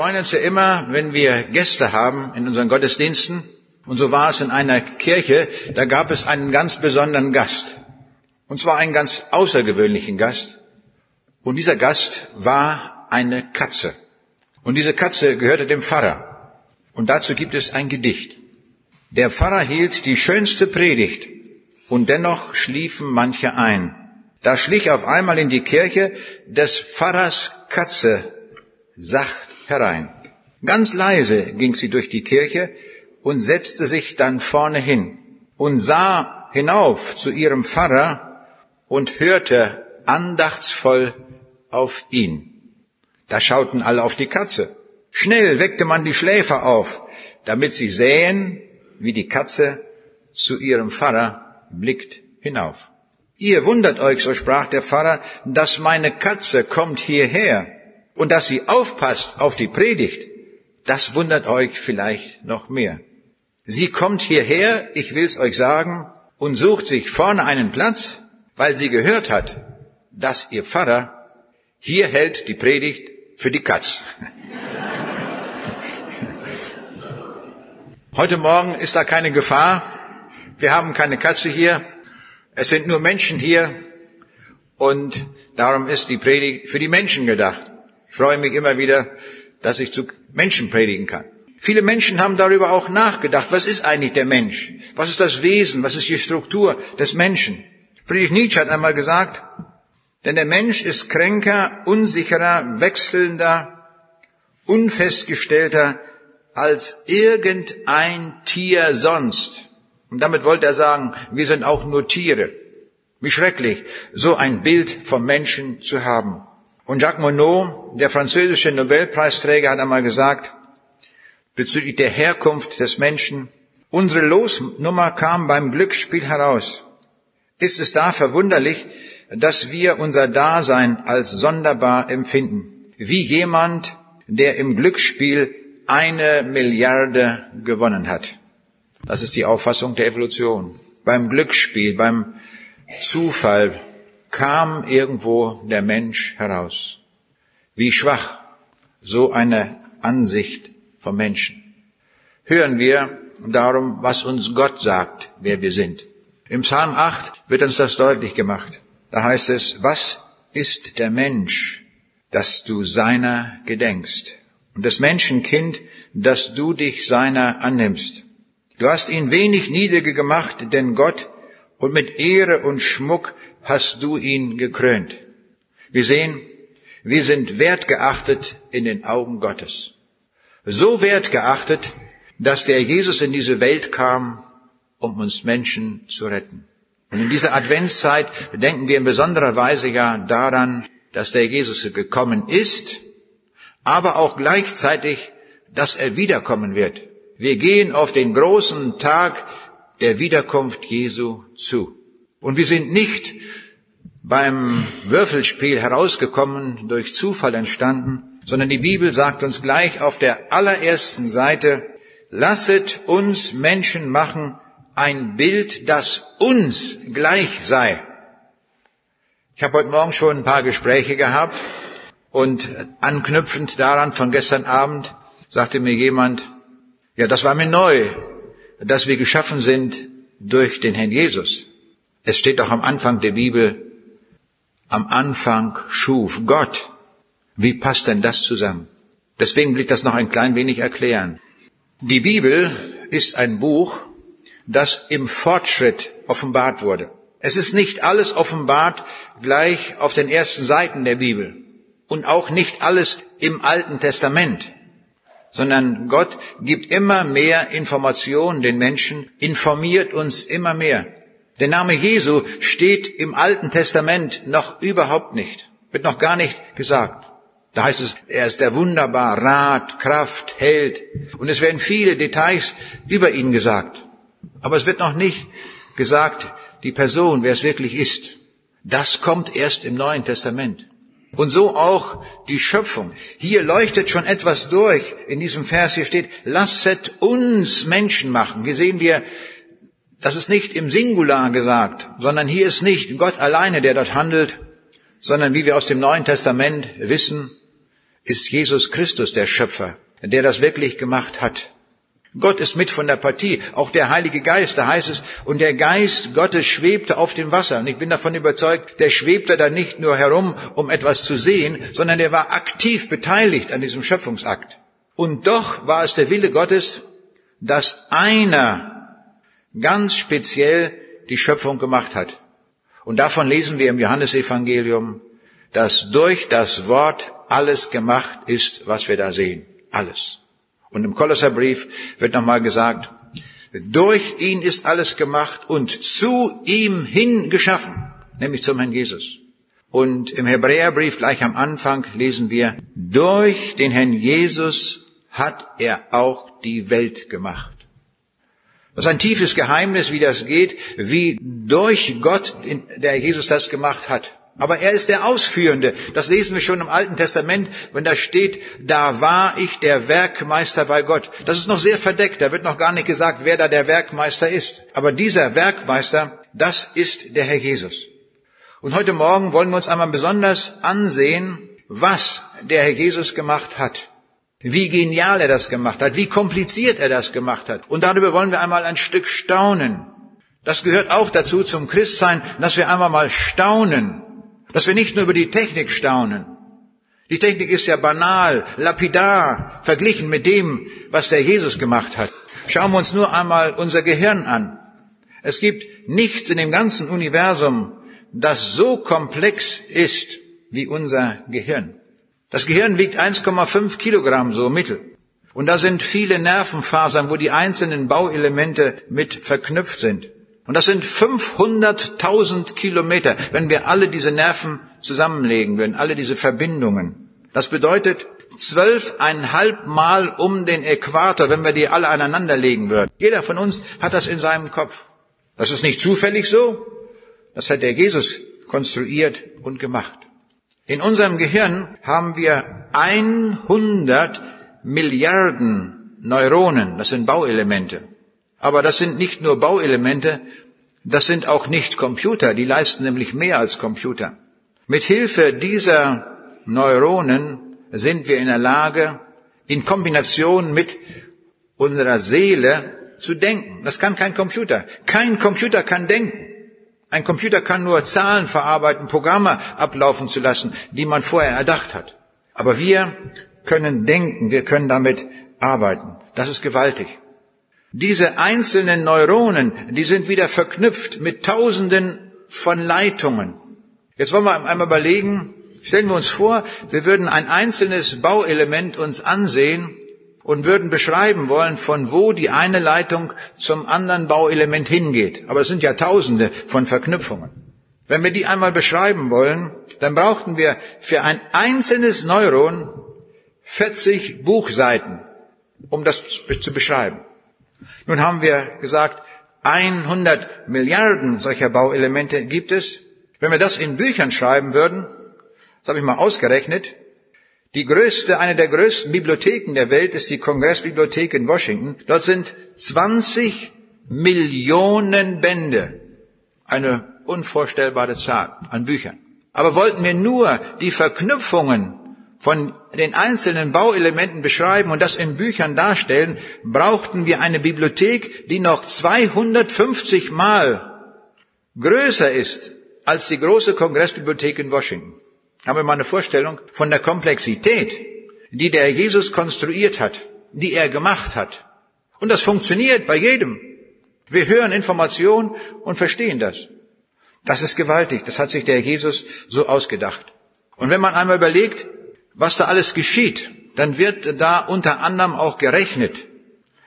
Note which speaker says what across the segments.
Speaker 1: Freuen uns ja immer, wenn wir Gäste haben in unseren Gottesdiensten. Und so war es in einer Kirche, da gab es einen ganz besonderen Gast. Und zwar einen ganz außergewöhnlichen Gast. Und dieser Gast war eine Katze. Und diese Katze gehörte dem Pfarrer. Und dazu gibt es ein Gedicht. Der Pfarrer hielt die schönste Predigt. Und dennoch schliefen manche ein. Da schlich auf einmal in die Kirche des Pfarrers Katze sacht herein. Ganz leise ging sie durch die Kirche und setzte sich dann vorne hin und sah hinauf zu ihrem Pfarrer und hörte andachtsvoll auf ihn. Da schauten alle auf die Katze. Schnell weckte man die Schläfer auf, damit sie sähen, wie die Katze zu ihrem Pfarrer blickt hinauf. Ihr wundert euch, so sprach der Pfarrer, dass meine Katze kommt hierher und dass sie aufpasst auf die Predigt. Das wundert euch vielleicht noch mehr. Sie kommt hierher, ich will's euch sagen, und sucht sich vorne einen Platz, weil sie gehört hat, dass ihr Pfarrer hier hält die Predigt für die Katz. Heute Morgen ist da keine Gefahr. Wir haben keine Katze hier. Es sind nur Menschen hier. Und darum ist die Predigt für die Menschen gedacht. Ich freue mich immer wieder, dass ich zu Menschen predigen kann. Viele Menschen haben darüber auch nachgedacht. Was ist eigentlich der Mensch? Was ist das Wesen? Was ist die Struktur des Menschen? Friedrich Nietzsche hat einmal gesagt, denn der Mensch ist kränker, unsicherer, wechselnder, unfestgestellter als irgendein Tier sonst. Und damit wollte er sagen, wir sind auch nur Tiere. Wie schrecklich, so ein Bild vom Menschen zu haben. Und Jacques Monod, der französische Nobelpreisträger, hat einmal gesagt, bezüglich der Herkunft des Menschen, unsere Losnummer kam beim Glücksspiel heraus. Ist es da verwunderlich, dass wir unser Dasein als sonderbar empfinden, wie jemand, der im Glücksspiel eine Milliarde gewonnen hat. Das ist die Auffassung der Evolution. Beim Glücksspiel, beim Zufall kam irgendwo der Mensch heraus. Wie schwach so eine Ansicht vom Menschen. Hören wir darum, was uns Gott sagt, wer wir sind. Im Psalm 8 wird uns das deutlich gemacht. Da heißt es, was ist der Mensch, dass du seiner gedenkst? und des Menschenkind, dass du dich seiner annimmst. Du hast ihn wenig niedrige gemacht, denn Gott, und mit Ehre und Schmuck hast du ihn gekrönt. Wir sehen, wir sind wertgeachtet in den Augen Gottes. So wertgeachtet, dass der Jesus in diese Welt kam, um uns Menschen zu retten. Und in dieser Adventszeit denken wir in besonderer Weise ja daran, dass der Jesus gekommen ist, aber auch gleichzeitig, dass er wiederkommen wird. Wir gehen auf den großen Tag der Wiederkunft Jesu zu. Und wir sind nicht beim Würfelspiel herausgekommen, durch Zufall entstanden, sondern die Bibel sagt uns gleich auf der allerersten Seite, lasset uns Menschen machen ein Bild, das uns gleich sei. Ich habe heute Morgen schon ein paar Gespräche gehabt und anknüpfend daran von gestern Abend sagte mir jemand, ja, das war mir neu, dass wir geschaffen sind durch den Herrn Jesus. Es steht doch am Anfang der Bibel, am Anfang schuf Gott. Wie passt denn das zusammen? Deswegen will ich das noch ein klein wenig erklären. Die Bibel ist ein Buch, das im Fortschritt offenbart wurde. Es ist nicht alles offenbart gleich auf den ersten Seiten der Bibel und auch nicht alles im Alten Testament, sondern Gott gibt immer mehr Informationen den Menschen, informiert uns immer mehr. Der Name Jesu steht im Alten Testament noch überhaupt nicht, wird noch gar nicht gesagt. Da heißt es, er ist der wunderbar, Rat, Kraft, Held. Und es werden viele Details über ihn gesagt. Aber es wird noch nicht gesagt, die Person, wer es wirklich ist. Das kommt erst im Neuen Testament. Und so auch die Schöpfung. Hier leuchtet schon etwas durch. In diesem Vers hier steht, lasset uns Menschen machen. Hier sehen wir, das ist nicht im Singular gesagt, sondern hier ist nicht Gott alleine, der dort handelt, sondern wie wir aus dem Neuen Testament wissen, ist Jesus Christus der Schöpfer, der das wirklich gemacht hat. Gott ist mit von der Partie, auch der Heilige Geist, da heißt es, und der Geist Gottes schwebte auf dem Wasser. Und ich bin davon überzeugt, der schwebte da nicht nur herum, um etwas zu sehen, sondern der war aktiv beteiligt an diesem Schöpfungsakt. Und doch war es der Wille Gottes, dass einer ganz speziell die Schöpfung gemacht hat. Und davon lesen wir im Johannesevangelium, dass durch das Wort alles gemacht ist, was wir da sehen. Alles. Und im Kolosserbrief wird nochmal gesagt, durch ihn ist alles gemacht und zu ihm hin geschaffen, nämlich zum Herrn Jesus. Und im Hebräerbrief gleich am Anfang lesen wir, durch den Herrn Jesus hat er auch die Welt gemacht. Das ist ein tiefes Geheimnis, wie das geht, wie durch Gott, der Jesus das gemacht hat. Aber er ist der Ausführende. Das lesen wir schon im Alten Testament, wenn da steht, da war ich der Werkmeister bei Gott. Das ist noch sehr verdeckt. Da wird noch gar nicht gesagt, wer da der Werkmeister ist. Aber dieser Werkmeister, das ist der Herr Jesus. Und heute Morgen wollen wir uns einmal besonders ansehen, was der Herr Jesus gemacht hat. Wie genial er das gemacht hat, wie kompliziert er das gemacht hat. Und darüber wollen wir einmal ein Stück staunen. Das gehört auch dazu zum Christsein, dass wir einmal mal staunen dass wir nicht nur über die Technik staunen. Die Technik ist ja banal, lapidar, verglichen mit dem, was der Jesus gemacht hat. Schauen wir uns nur einmal unser Gehirn an. Es gibt nichts in dem ganzen Universum, das so komplex ist wie unser Gehirn. Das Gehirn wiegt 1,5 Kilogramm so mittel. Und da sind viele Nervenfasern, wo die einzelnen Bauelemente mit verknüpft sind. Und das sind 500.000 Kilometer, wenn wir alle diese Nerven zusammenlegen würden, alle diese Verbindungen. Das bedeutet zwölfeinhalb Mal um den Äquator, wenn wir die alle aneinander legen würden. Jeder von uns hat das in seinem Kopf. Das ist nicht zufällig so. Das hat der Jesus konstruiert und gemacht. In unserem Gehirn haben wir 100 Milliarden Neuronen. Das sind Bauelemente. Aber das sind nicht nur Bauelemente, das sind auch nicht Computer, die leisten nämlich mehr als Computer. Mit Hilfe dieser Neuronen sind wir in der Lage, in Kombination mit unserer Seele zu denken. Das kann kein Computer. Kein Computer kann denken. Ein Computer kann nur Zahlen verarbeiten, Programme ablaufen zu lassen, die man vorher erdacht hat. Aber wir können denken, wir können damit arbeiten. Das ist gewaltig. Diese einzelnen Neuronen, die sind wieder verknüpft mit Tausenden von Leitungen. Jetzt wollen wir einmal überlegen, stellen wir uns vor, wir würden ein einzelnes Bauelement uns ansehen und würden beschreiben wollen, von wo die eine Leitung zum anderen Bauelement hingeht. Aber es sind ja Tausende von Verknüpfungen. Wenn wir die einmal beschreiben wollen, dann brauchten wir für ein einzelnes Neuron 40 Buchseiten, um das zu beschreiben. Nun haben wir gesagt, 100 Milliarden solcher Bauelemente gibt es. Wenn wir das in Büchern schreiben würden, das habe ich mal ausgerechnet, die größte, eine der größten Bibliotheken der Welt ist die Kongressbibliothek in Washington. Dort sind 20 Millionen Bände. Eine unvorstellbare Zahl an Büchern. Aber wollten wir nur die Verknüpfungen von den einzelnen Bauelementen beschreiben und das in Büchern darstellen, brauchten wir eine Bibliothek, die noch 250 Mal größer ist als die große Kongressbibliothek in Washington. Haben wir mal eine Vorstellung von der Komplexität, die der Jesus konstruiert hat, die er gemacht hat. Und das funktioniert bei jedem. Wir hören Informationen und verstehen das. Das ist gewaltig. Das hat sich der Jesus so ausgedacht. Und wenn man einmal überlegt, was da alles geschieht, dann wird da unter anderem auch gerechnet.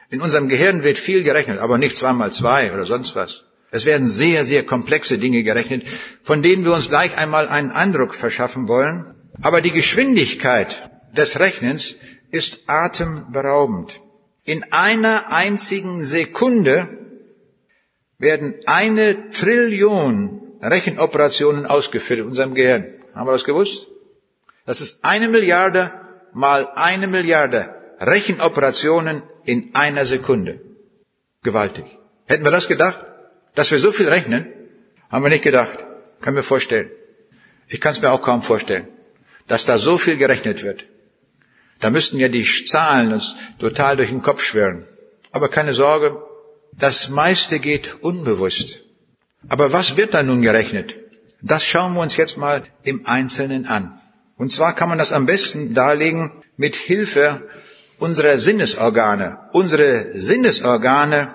Speaker 1: In unserem Gehirn wird viel gerechnet, aber nicht zweimal zwei oder sonst was. Es werden sehr, sehr komplexe Dinge gerechnet, von denen wir uns gleich einmal einen Eindruck verschaffen wollen. Aber die Geschwindigkeit des Rechnens ist atemberaubend. In einer einzigen Sekunde werden eine Trillion Rechenoperationen ausgeführt in unserem Gehirn. Haben wir das gewusst? Das ist eine Milliarde mal eine Milliarde Rechenoperationen in einer Sekunde. Gewaltig. Hätten wir das gedacht? Dass wir so viel rechnen? Haben wir nicht gedacht. Können wir vorstellen. Ich kann es mir auch kaum vorstellen, dass da so viel gerechnet wird. Da müssten ja die Zahlen uns total durch den Kopf schwirren. Aber keine Sorge, das meiste geht unbewusst. Aber was wird da nun gerechnet? Das schauen wir uns jetzt mal im Einzelnen an. Und zwar kann man das am besten darlegen mit Hilfe unserer Sinnesorgane. Unsere Sinnesorgane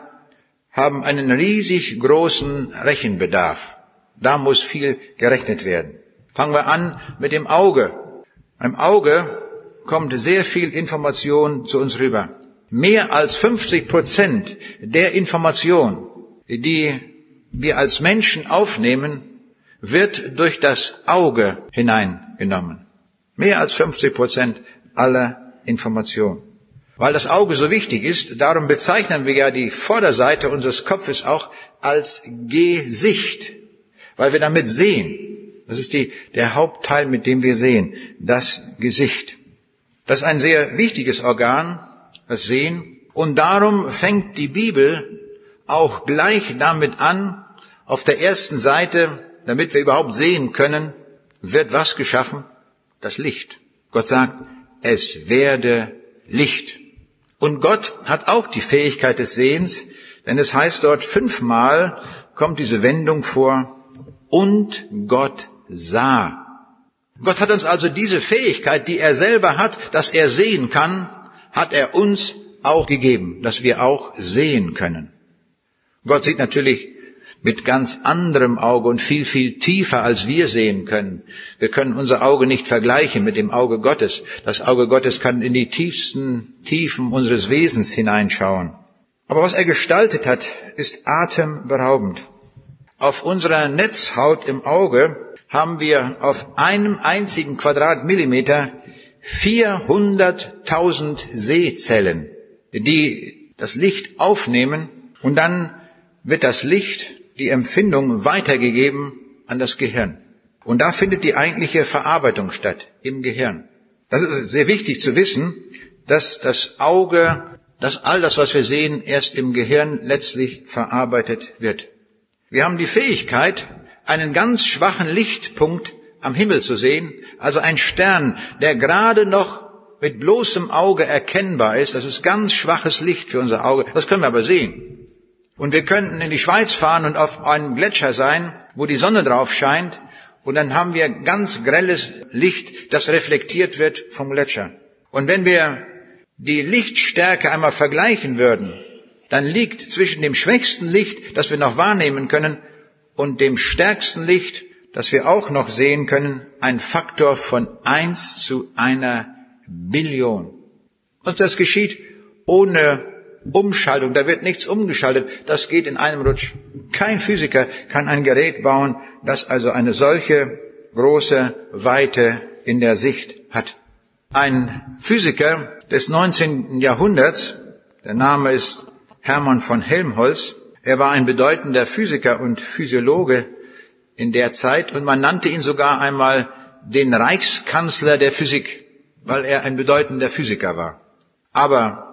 Speaker 1: haben einen riesig großen Rechenbedarf. Da muss viel gerechnet werden. Fangen wir an mit dem Auge. Beim Auge kommt sehr viel Information zu uns rüber. Mehr als 50 Prozent der Information, die wir als Menschen aufnehmen, wird durch das Auge hineingenommen. Mehr als 50 Prozent aller Information. Weil das Auge so wichtig ist, darum bezeichnen wir ja die Vorderseite unseres Kopfes auch als Gesicht, weil wir damit sehen. Das ist die, der Hauptteil, mit dem wir sehen, das Gesicht. Das ist ein sehr wichtiges Organ, das Sehen. Und darum fängt die Bibel auch gleich damit an, auf der ersten Seite, damit wir überhaupt sehen können, wird was geschaffen? Das Licht. Gott sagt, es werde Licht. Und Gott hat auch die Fähigkeit des Sehens, denn es heißt dort fünfmal kommt diese Wendung vor, und Gott sah. Gott hat uns also diese Fähigkeit, die er selber hat, dass er sehen kann, hat er uns auch gegeben, dass wir auch sehen können. Gott sieht natürlich mit ganz anderem Auge und viel, viel tiefer, als wir sehen können. Wir können unser Auge nicht vergleichen mit dem Auge Gottes. Das Auge Gottes kann in die tiefsten Tiefen unseres Wesens hineinschauen. Aber was er gestaltet hat, ist atemberaubend. Auf unserer Netzhaut im Auge haben wir auf einem einzigen Quadratmillimeter 400.000 Sehzellen, die das Licht aufnehmen und dann wird das Licht die Empfindung weitergegeben an das Gehirn. Und da findet die eigentliche Verarbeitung statt, im Gehirn. Das ist sehr wichtig zu wissen, dass das Auge, dass all das, was wir sehen, erst im Gehirn letztlich verarbeitet wird. Wir haben die Fähigkeit, einen ganz schwachen Lichtpunkt am Himmel zu sehen, also ein Stern, der gerade noch mit bloßem Auge erkennbar ist. Das ist ganz schwaches Licht für unser Auge. Das können wir aber sehen. Und wir könnten in die Schweiz fahren und auf einem Gletscher sein, wo die Sonne drauf scheint, und dann haben wir ganz grelles Licht, das reflektiert wird vom Gletscher. Und wenn wir die Lichtstärke einmal vergleichen würden, dann liegt zwischen dem schwächsten Licht, das wir noch wahrnehmen können, und dem stärksten Licht, das wir auch noch sehen können, ein Faktor von eins zu einer Billion. Und das geschieht ohne Umschaltung, da wird nichts umgeschaltet, das geht in einem Rutsch. Kein Physiker kann ein Gerät bauen, das also eine solche große Weite in der Sicht hat. Ein Physiker des 19. Jahrhunderts, der Name ist Hermann von Helmholtz, er war ein bedeutender Physiker und Physiologe in der Zeit und man nannte ihn sogar einmal den Reichskanzler der Physik, weil er ein bedeutender Physiker war. Aber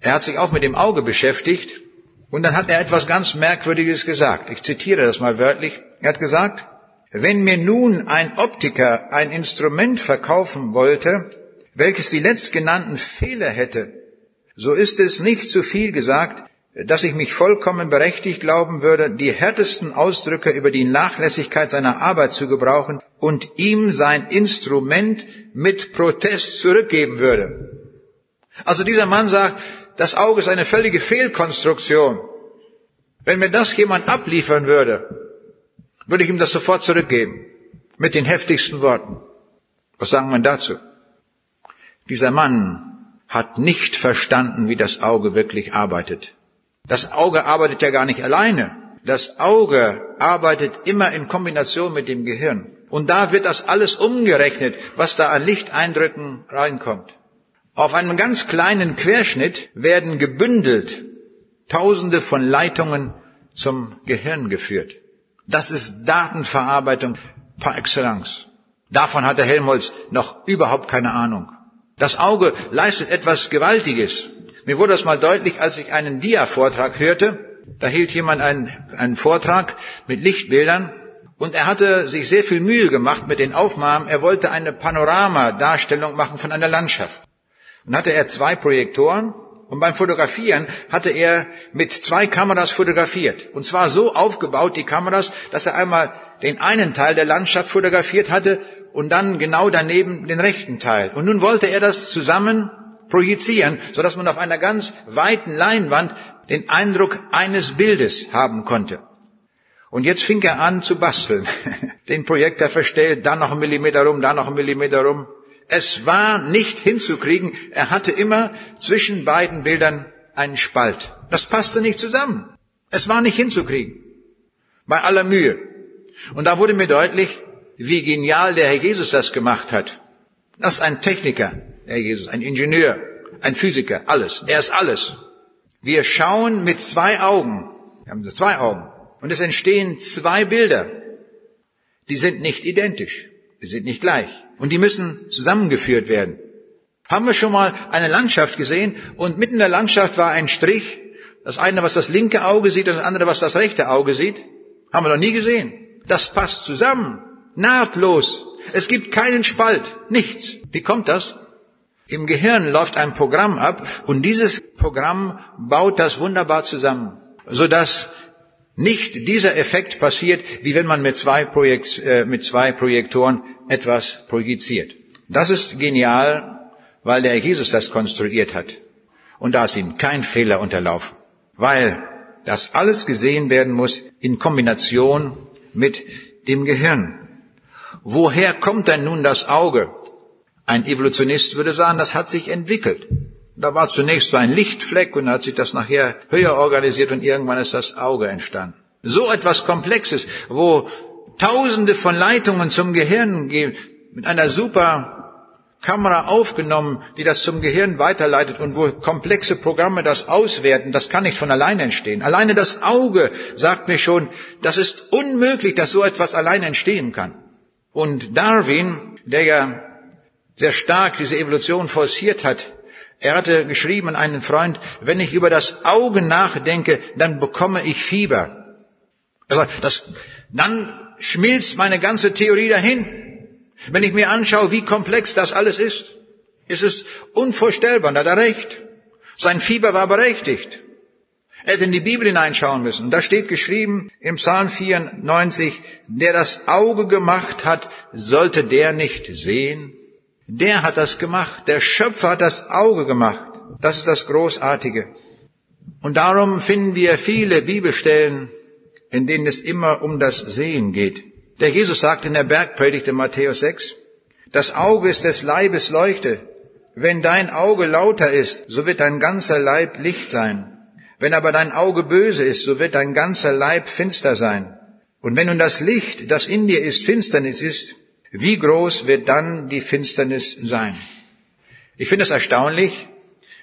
Speaker 1: er hat sich auch mit dem Auge beschäftigt und dann hat er etwas ganz Merkwürdiges gesagt. Ich zitiere das mal wörtlich. Er hat gesagt, wenn mir nun ein Optiker ein Instrument verkaufen wollte, welches die letztgenannten Fehler hätte, so ist es nicht zu viel gesagt, dass ich mich vollkommen berechtigt glauben würde, die härtesten Ausdrücke über die Nachlässigkeit seiner Arbeit zu gebrauchen und ihm sein Instrument mit Protest zurückgeben würde. Also dieser Mann sagt, das Auge ist eine völlige Fehlkonstruktion. Wenn mir das jemand abliefern würde, würde ich ihm das sofort zurückgeben. Mit den heftigsten Worten. Was sagen wir dazu? Dieser Mann hat nicht verstanden, wie das Auge wirklich arbeitet. Das Auge arbeitet ja gar nicht alleine. Das Auge arbeitet immer in Kombination mit dem Gehirn. Und da wird das alles umgerechnet, was da an Licht-Eindrücken reinkommt. Auf einem ganz kleinen Querschnitt werden gebündelt Tausende von Leitungen zum Gehirn geführt. Das ist Datenverarbeitung par excellence. Davon hatte Helmholtz noch überhaupt keine Ahnung. Das Auge leistet etwas Gewaltiges. Mir wurde das mal deutlich, als ich einen Dia-Vortrag hörte. Da hielt jemand einen, einen Vortrag mit Lichtbildern und er hatte sich sehr viel Mühe gemacht mit den Aufnahmen. Er wollte eine Panoramadarstellung machen von einer Landschaft. Und hatte er zwei Projektoren und beim Fotografieren hatte er mit zwei Kameras fotografiert. Und zwar so aufgebaut, die Kameras, dass er einmal den einen Teil der Landschaft fotografiert hatte und dann genau daneben den rechten Teil. Und nun wollte er das zusammen projizieren, sodass man auf einer ganz weiten Leinwand den Eindruck eines Bildes haben konnte. Und jetzt fing er an zu basteln. Den Projektor verstellt, da noch ein Millimeter rum, da noch ein Millimeter rum. Es war nicht hinzukriegen. Er hatte immer zwischen beiden Bildern einen Spalt. Das passte nicht zusammen. Es war nicht hinzukriegen. Bei aller Mühe. Und da wurde mir deutlich, wie genial der Herr Jesus das gemacht hat. Das ist ein Techniker, der Herr Jesus, ein Ingenieur, ein Physiker, alles. Er ist alles. Wir schauen mit zwei Augen. Wir haben zwei Augen. Und es entstehen zwei Bilder. Die sind nicht identisch. Die sind nicht gleich. Und die müssen zusammengeführt werden. Haben wir schon mal eine Landschaft gesehen und mitten in der Landschaft war ein Strich. Das eine, was das linke Auge sieht, und das andere, was das rechte Auge sieht. Haben wir noch nie gesehen. Das passt zusammen. Nahtlos. Es gibt keinen Spalt. Nichts. Wie kommt das? Im Gehirn läuft ein Programm ab und dieses Programm baut das wunderbar zusammen, sodass nicht dieser Effekt passiert, wie wenn man mit zwei, Projekt, äh, mit zwei Projektoren etwas projiziert. Das ist genial, weil der Jesus das konstruiert hat. Und da ist ihm kein Fehler unterlaufen, weil das alles gesehen werden muss in Kombination mit dem Gehirn. Woher kommt denn nun das Auge? Ein Evolutionist würde sagen, das hat sich entwickelt. Da war zunächst so ein Lichtfleck und hat sich das nachher höher organisiert und irgendwann ist das Auge entstanden. So etwas Komplexes, wo Tausende von Leitungen zum Gehirn mit einer super Kamera aufgenommen, die das zum Gehirn weiterleitet und wo komplexe Programme das auswerten, das kann nicht von allein entstehen. Alleine das Auge sagt mir schon, das ist unmöglich, dass so etwas allein entstehen kann. Und Darwin, der ja sehr stark diese Evolution forciert hat. Er hatte geschrieben an einen Freund, wenn ich über das Auge nachdenke, dann bekomme ich Fieber. Also das, dann schmilzt meine ganze Theorie dahin. Wenn ich mir anschaue, wie komplex das alles ist, ist es unvorstellbar, da hat er recht. Sein Fieber war berechtigt. Er hätte in die Bibel hineinschauen müssen. Da steht geschrieben im Psalm 94, der das Auge gemacht hat, sollte der nicht sehen? Der hat das gemacht. Der Schöpfer hat das Auge gemacht. Das ist das Großartige. Und darum finden wir viele Bibelstellen, in denen es immer um das Sehen geht. Der Jesus sagt in der Bergpredigt in Matthäus 6, das Auge ist des Leibes Leuchte. Wenn dein Auge lauter ist, so wird dein ganzer Leib Licht sein. Wenn aber dein Auge böse ist, so wird dein ganzer Leib finster sein. Und wenn nun das Licht, das in dir ist, Finsternis ist, wie groß wird dann die Finsternis sein? Ich finde es erstaunlich,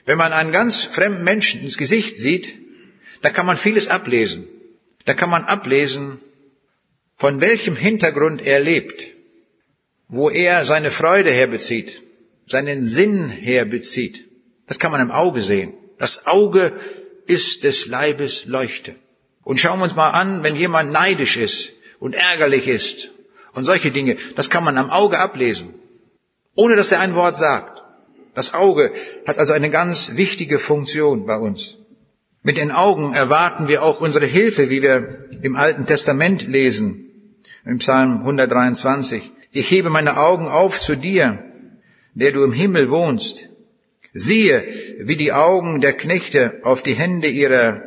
Speaker 1: wenn man einen ganz fremden Menschen ins Gesicht sieht, da kann man vieles ablesen. Da kann man ablesen, von welchem Hintergrund er lebt, wo er seine Freude herbezieht, seinen Sinn herbezieht. Das kann man im Auge sehen. Das Auge ist des Leibes Leuchte. Und schauen wir uns mal an, wenn jemand neidisch ist und ärgerlich ist und solche Dinge, das kann man am Auge ablesen, ohne dass er ein Wort sagt. Das Auge hat also eine ganz wichtige Funktion bei uns. Mit den Augen erwarten wir auch unsere Hilfe, wie wir im Alten Testament lesen, im Psalm 123. Ich hebe meine Augen auf zu dir, der du im Himmel wohnst. Siehe, wie die Augen der Knechte auf die Hände ihrer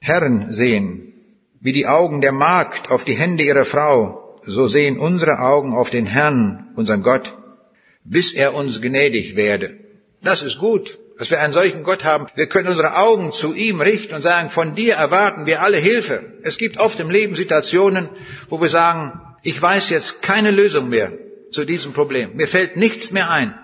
Speaker 1: Herren sehen, wie die Augen der Magd auf die Hände ihrer Frau, so sehen unsere Augen auf den Herrn, unseren Gott, bis er uns gnädig werde. Das ist gut, dass wir einen solchen Gott haben. Wir können unsere Augen zu ihm richten und sagen, von dir erwarten wir alle Hilfe. Es gibt oft im Leben Situationen, wo wir sagen, ich weiß jetzt keine Lösung mehr zu diesem Problem. Mir fällt nichts mehr ein.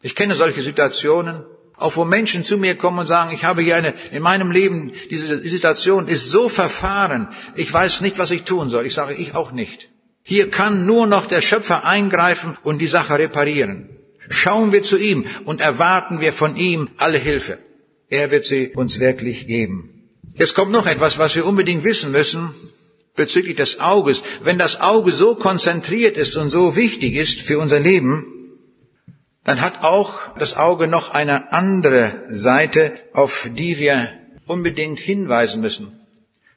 Speaker 1: Ich kenne solche Situationen, auch wo Menschen zu mir kommen und sagen, ich habe hier eine, in meinem Leben, diese Situation ist so verfahren, ich weiß nicht, was ich tun soll. Ich sage, ich auch nicht. Hier kann nur noch der Schöpfer eingreifen und die Sache reparieren. Schauen wir zu ihm und erwarten wir von ihm alle Hilfe. Er wird sie uns wirklich geben. Jetzt kommt noch etwas, was wir unbedingt wissen müssen bezüglich des Auges. Wenn das Auge so konzentriert ist und so wichtig ist für unser Leben, dann hat auch das Auge noch eine andere Seite, auf die wir unbedingt hinweisen müssen.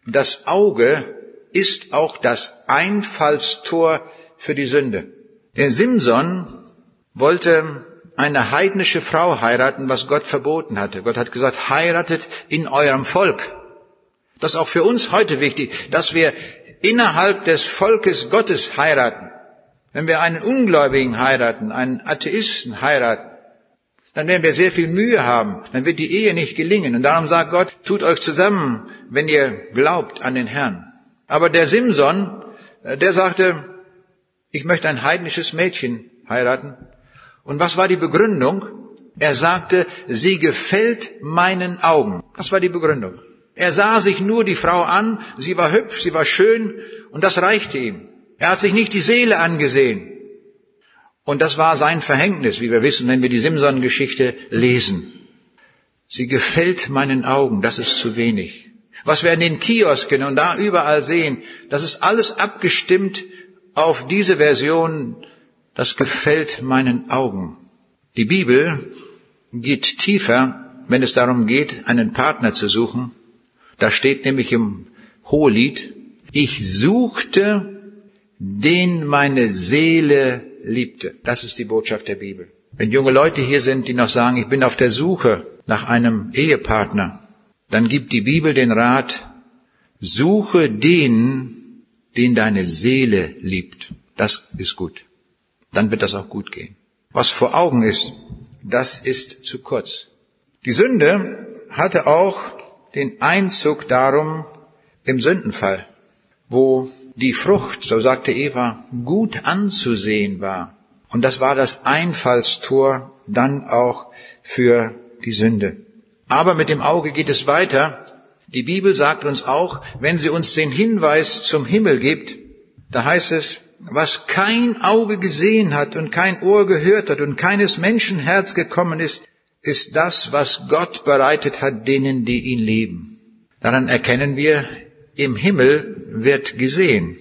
Speaker 1: Das Auge ist auch das Einfallstor für die Sünde. Der Simson wollte eine heidnische Frau heiraten, was Gott verboten hatte. Gott hat gesagt, heiratet in eurem Volk. Das ist auch für uns heute wichtig, dass wir innerhalb des Volkes Gottes heiraten. Wenn wir einen Ungläubigen heiraten, einen Atheisten heiraten, dann werden wir sehr viel Mühe haben, dann wird die Ehe nicht gelingen. Und darum sagt Gott, tut euch zusammen, wenn ihr glaubt an den Herrn. Aber der Simson, äh, der sagte, ich möchte ein heidnisches Mädchen heiraten. Und was war die Begründung? Er sagte, sie gefällt meinen Augen. Das war die Begründung. Er sah sich nur die Frau an, sie war hübsch, sie war schön und das reichte ihm. Er hat sich nicht die Seele angesehen. Und das war sein Verhängnis, wie wir wissen, wenn wir die Simson-Geschichte lesen. Sie gefällt meinen Augen, das ist zu wenig. Was wir in den Kiosken und da überall sehen, das ist alles abgestimmt auf diese Version, das gefällt meinen Augen. Die Bibel geht tiefer, wenn es darum geht, einen Partner zu suchen, da steht nämlich im Hohelied, ich suchte, den meine Seele liebte. Das ist die Botschaft der Bibel. Wenn junge Leute hier sind, die noch sagen, ich bin auf der Suche nach einem Ehepartner, dann gibt die Bibel den Rat, suche den, den deine Seele liebt. Das ist gut. Dann wird das auch gut gehen. Was vor Augen ist, das ist zu kurz. Die Sünde hatte auch den Einzug darum im Sündenfall, wo die Frucht, so sagte Eva, gut anzusehen war. Und das war das Einfallstor dann auch für die Sünde. Aber mit dem Auge geht es weiter. Die Bibel sagt uns auch, wenn sie uns den Hinweis zum Himmel gibt, da heißt es, was kein Auge gesehen hat und kein Ohr gehört hat und keines Menschen Herz gekommen ist, ist das, was Gott bereitet hat denen, die ihn lieben. Daran erkennen wir, im Himmel wird gesehen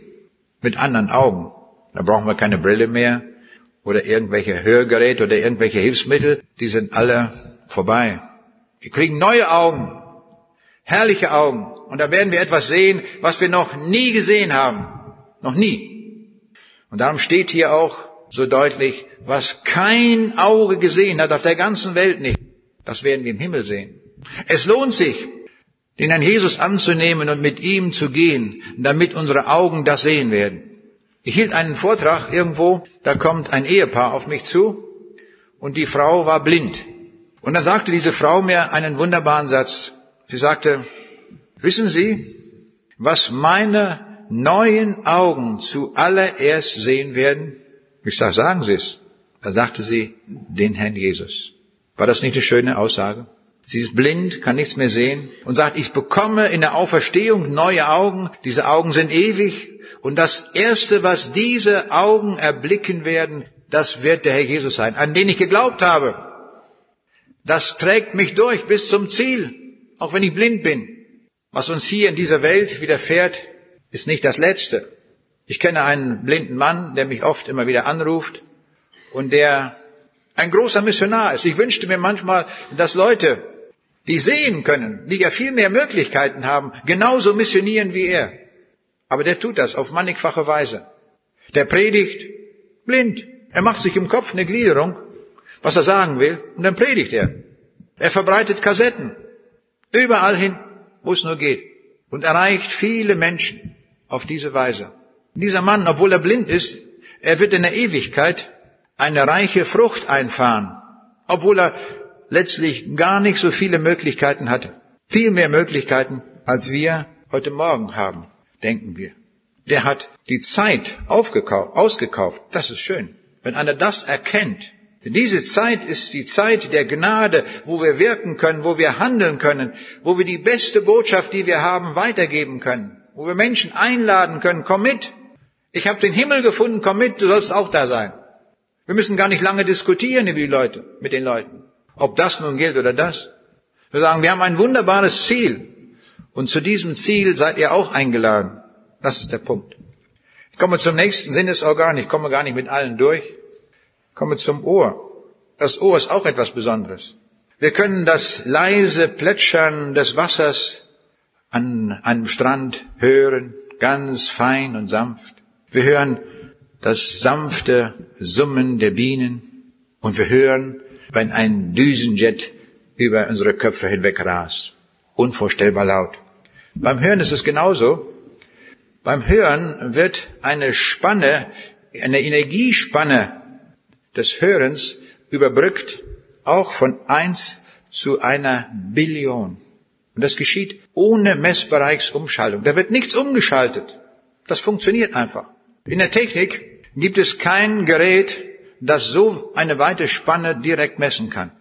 Speaker 1: mit anderen Augen. Da brauchen wir keine Brille mehr oder irgendwelche Hörgeräte oder irgendwelche Hilfsmittel. Die sind alle vorbei. Wir kriegen neue Augen, herrliche Augen. Und da werden wir etwas sehen, was wir noch nie gesehen haben. Noch nie. Und darum steht hier auch so deutlich, was kein Auge gesehen hat auf der ganzen Welt nicht, das werden wir im Himmel sehen. Es lohnt sich, den Herrn Jesus anzunehmen und mit ihm zu gehen, damit unsere Augen das sehen werden. Ich hielt einen Vortrag irgendwo, da kommt ein Ehepaar auf mich zu und die Frau war blind. Und dann sagte diese Frau mir einen wunderbaren Satz. Sie sagte, wissen Sie, was meine neuen Augen zuallererst sehen werden? Ich sage, sagen Sie es. Da sagte sie, den Herrn Jesus. War das nicht eine schöne Aussage? Sie ist blind, kann nichts mehr sehen und sagt, ich bekomme in der Auferstehung neue Augen. Diese Augen sind ewig. Und das Erste, was diese Augen erblicken werden, das wird der Herr Jesus sein, an den ich geglaubt habe. Das trägt mich durch bis zum Ziel, auch wenn ich blind bin. Was uns hier in dieser Welt widerfährt, ist nicht das Letzte. Ich kenne einen blinden Mann, der mich oft immer wieder anruft und der ein großer Missionar ist. Ich wünschte mir manchmal, dass Leute, die sehen können, die ja viel mehr Möglichkeiten haben, genauso missionieren wie er. Aber der tut das auf mannigfache Weise. Der predigt blind. Er macht sich im Kopf eine Gliederung, was er sagen will, und dann predigt er. Er verbreitet Kassetten überall hin, wo es nur geht, und erreicht viele Menschen auf diese Weise. Dieser Mann, obwohl er blind ist, er wird in der Ewigkeit eine reiche Frucht einfahren, obwohl er letztlich gar nicht so viele Möglichkeiten hatte. Viel mehr Möglichkeiten, als wir heute Morgen haben, denken wir. Der hat die Zeit aufgekauft, ausgekauft. Das ist schön. Wenn einer das erkennt, denn diese Zeit ist die Zeit der Gnade, wo wir wirken können, wo wir handeln können, wo wir die beste Botschaft, die wir haben, weitergeben können, wo wir Menschen einladen können, komm mit, ich habe den Himmel gefunden, komm mit, du sollst auch da sein. Wir müssen gar nicht lange diskutieren über die Leute, mit den Leuten. Ob das nun gilt oder das. Wir sagen, wir haben ein wunderbares Ziel. Und zu diesem Ziel seid ihr auch eingeladen. Das ist der Punkt. Ich komme zum nächsten Sinnesorgan. Ich komme gar nicht mit allen durch. Ich komme zum Ohr. Das Ohr ist auch etwas Besonderes. Wir können das leise Plätschern des Wassers an einem Strand hören, ganz fein und sanft. Wir hören das sanfte Summen der Bienen und wir hören, wenn ein Düsenjet über unsere Köpfe hinweg rast. Unvorstellbar laut. Beim Hören ist es genauso. Beim Hören wird eine Spanne, eine Energiespanne des Hörens überbrückt, auch von eins zu einer Billion. Und das geschieht ohne Messbereichsumschaltung. Da wird nichts umgeschaltet. Das funktioniert einfach. In der Technik gibt es kein Gerät, das so eine weite Spanne direkt messen kann.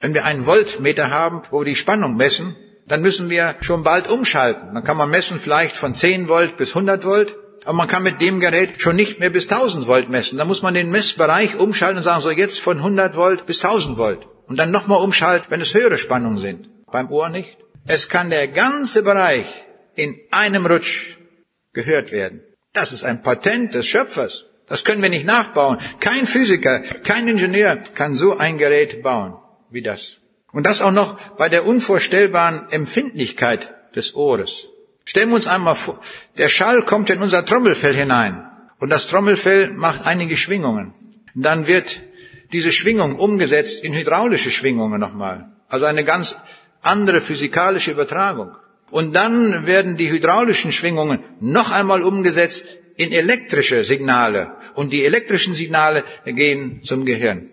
Speaker 1: Wenn wir einen Voltmeter haben, wo wir die Spannung messen, dann müssen wir schon bald umschalten. Dann kann man messen vielleicht von 10 Volt bis 100 Volt. Aber man kann mit dem Gerät schon nicht mehr bis 1000 Volt messen. Da muss man den Messbereich umschalten und sagen, so jetzt von 100 Volt bis 1000 Volt. Und dann nochmal umschalten, wenn es höhere Spannungen sind. Beim Ohr nicht. Es kann der ganze Bereich in einem Rutsch gehört werden. Das ist ein Patent des Schöpfers. Das können wir nicht nachbauen. Kein Physiker, kein Ingenieur kann so ein Gerät bauen wie das. Und das auch noch bei der unvorstellbaren Empfindlichkeit des Ohres. Stellen wir uns einmal vor, der Schall kommt in unser Trommelfell hinein und das Trommelfell macht einige Schwingungen. Dann wird diese Schwingung umgesetzt in hydraulische Schwingungen nochmal. Also eine ganz andere physikalische Übertragung. Und dann werden die hydraulischen Schwingungen noch einmal umgesetzt in elektrische Signale. Und die elektrischen Signale gehen zum Gehirn.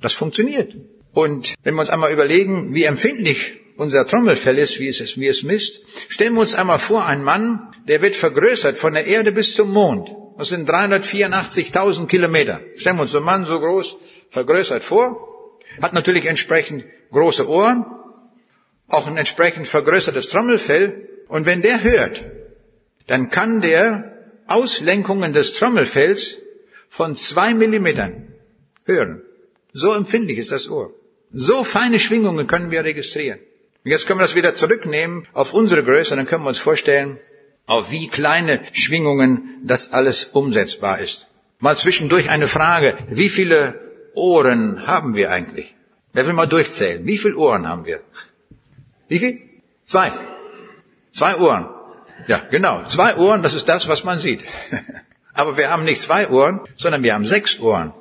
Speaker 1: Das funktioniert. Und wenn wir uns einmal überlegen, wie empfindlich unser Trommelfell ist, wie es, wie es misst, stellen wir uns einmal vor, ein Mann, der wird vergrößert von der Erde bis zum Mond. Das sind 384.000 Kilometer. Stellen wir uns so einen Mann so groß vergrößert vor, hat natürlich entsprechend große Ohren, auch ein entsprechend vergrößertes Trommelfell. Und wenn der hört, dann kann der Auslenkungen des Trommelfells von zwei Millimetern hören. So empfindlich ist das Ohr. So feine Schwingungen können wir registrieren. Und jetzt können wir das wieder zurücknehmen auf unsere Größe, dann können wir uns vorstellen, auf wie kleine Schwingungen das alles umsetzbar ist. Mal zwischendurch eine Frage, wie viele Ohren haben wir eigentlich? Wer will mal durchzählen? Wie viele Ohren haben wir? Wie viel? Zwei. Zwei Ohren. Ja, genau. Zwei Ohren, das ist das, was man sieht. Aber wir haben nicht zwei Ohren, sondern wir haben sechs Ohren.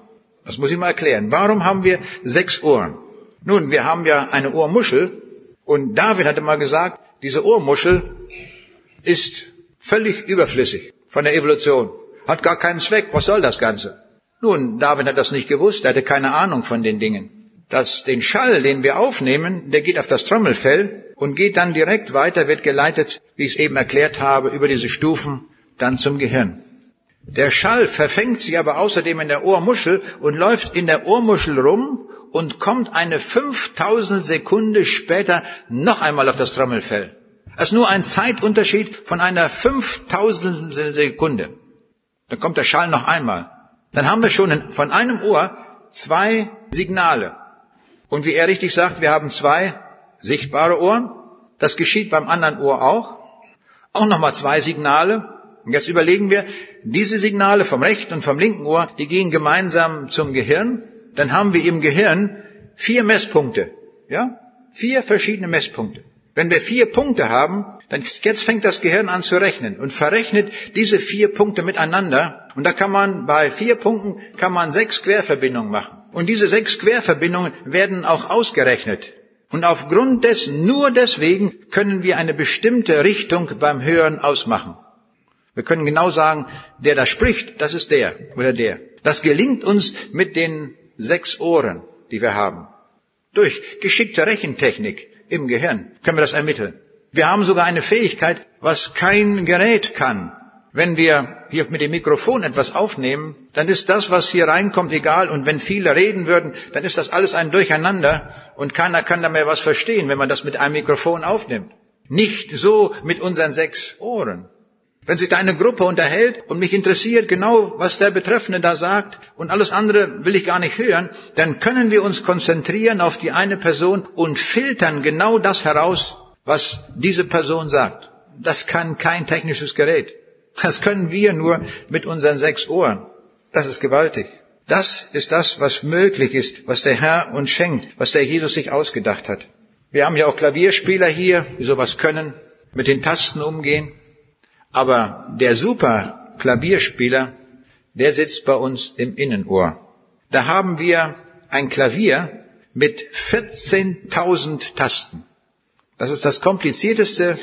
Speaker 1: Das muss ich mal erklären. Warum haben wir sechs Ohren? Nun, wir haben ja eine Ohrmuschel und David hatte mal gesagt, diese Ohrmuschel ist völlig überflüssig von der Evolution. Hat gar keinen Zweck. Was soll das Ganze? Nun, David hat das nicht gewusst. Er hatte keine Ahnung von den Dingen. Dass den Schall, den wir aufnehmen, der geht auf das Trommelfell und geht dann direkt weiter, wird geleitet, wie ich es eben erklärt habe, über diese Stufen dann zum Gehirn. Der Schall verfängt sich aber außerdem in der Ohrmuschel und läuft in der Ohrmuschel rum und kommt eine 5000 Sekunde später noch einmal auf das Trommelfell. Das ist nur ein Zeitunterschied von einer 5000 Sekunde. Dann kommt der Schall noch einmal. Dann haben wir schon von einem Ohr zwei Signale. Und wie er richtig sagt, wir haben zwei sichtbare Ohren. Das geschieht beim anderen Ohr auch. Auch nochmal zwei Signale. Und jetzt überlegen wir, diese Signale vom rechten und vom linken Ohr, die gehen gemeinsam zum Gehirn. Dann haben wir im Gehirn vier Messpunkte. Ja? Vier verschiedene Messpunkte. Wenn wir vier Punkte haben, dann jetzt fängt das Gehirn an zu rechnen und verrechnet diese vier Punkte miteinander. Und da kann man bei vier Punkten kann man sechs Querverbindungen machen. Und diese sechs Querverbindungen werden auch ausgerechnet. Und aufgrund dessen, nur deswegen, können wir eine bestimmte Richtung beim Hören ausmachen. Wir können genau sagen, der da spricht, das ist der oder der. Das gelingt uns mit den sechs Ohren, die wir haben. Durch geschickte Rechentechnik im Gehirn können wir das ermitteln. Wir haben sogar eine Fähigkeit, was kein Gerät kann. Wenn wir hier mit dem Mikrofon etwas aufnehmen, dann ist das, was hier reinkommt, egal. Und wenn viele reden würden, dann ist das alles ein Durcheinander und keiner kann da mehr was verstehen, wenn man das mit einem Mikrofon aufnimmt. Nicht so mit unseren sechs Ohren. Wenn sich da eine Gruppe unterhält und mich interessiert genau, was der Betreffende da sagt und alles andere will ich gar nicht hören, dann können wir uns konzentrieren auf die eine Person und filtern genau das heraus, was diese Person sagt. Das kann kein technisches Gerät. Das können wir nur mit unseren sechs Ohren. Das ist gewaltig. Das ist das, was möglich ist, was der Herr uns schenkt, was der Jesus sich ausgedacht hat. Wir haben ja auch Klavierspieler hier, die sowas können, mit den Tasten umgehen. Aber der super Klavierspieler, der sitzt bei uns im Innenohr. Da haben wir ein Klavier mit 14.000 Tasten. Das ist das komplizierteste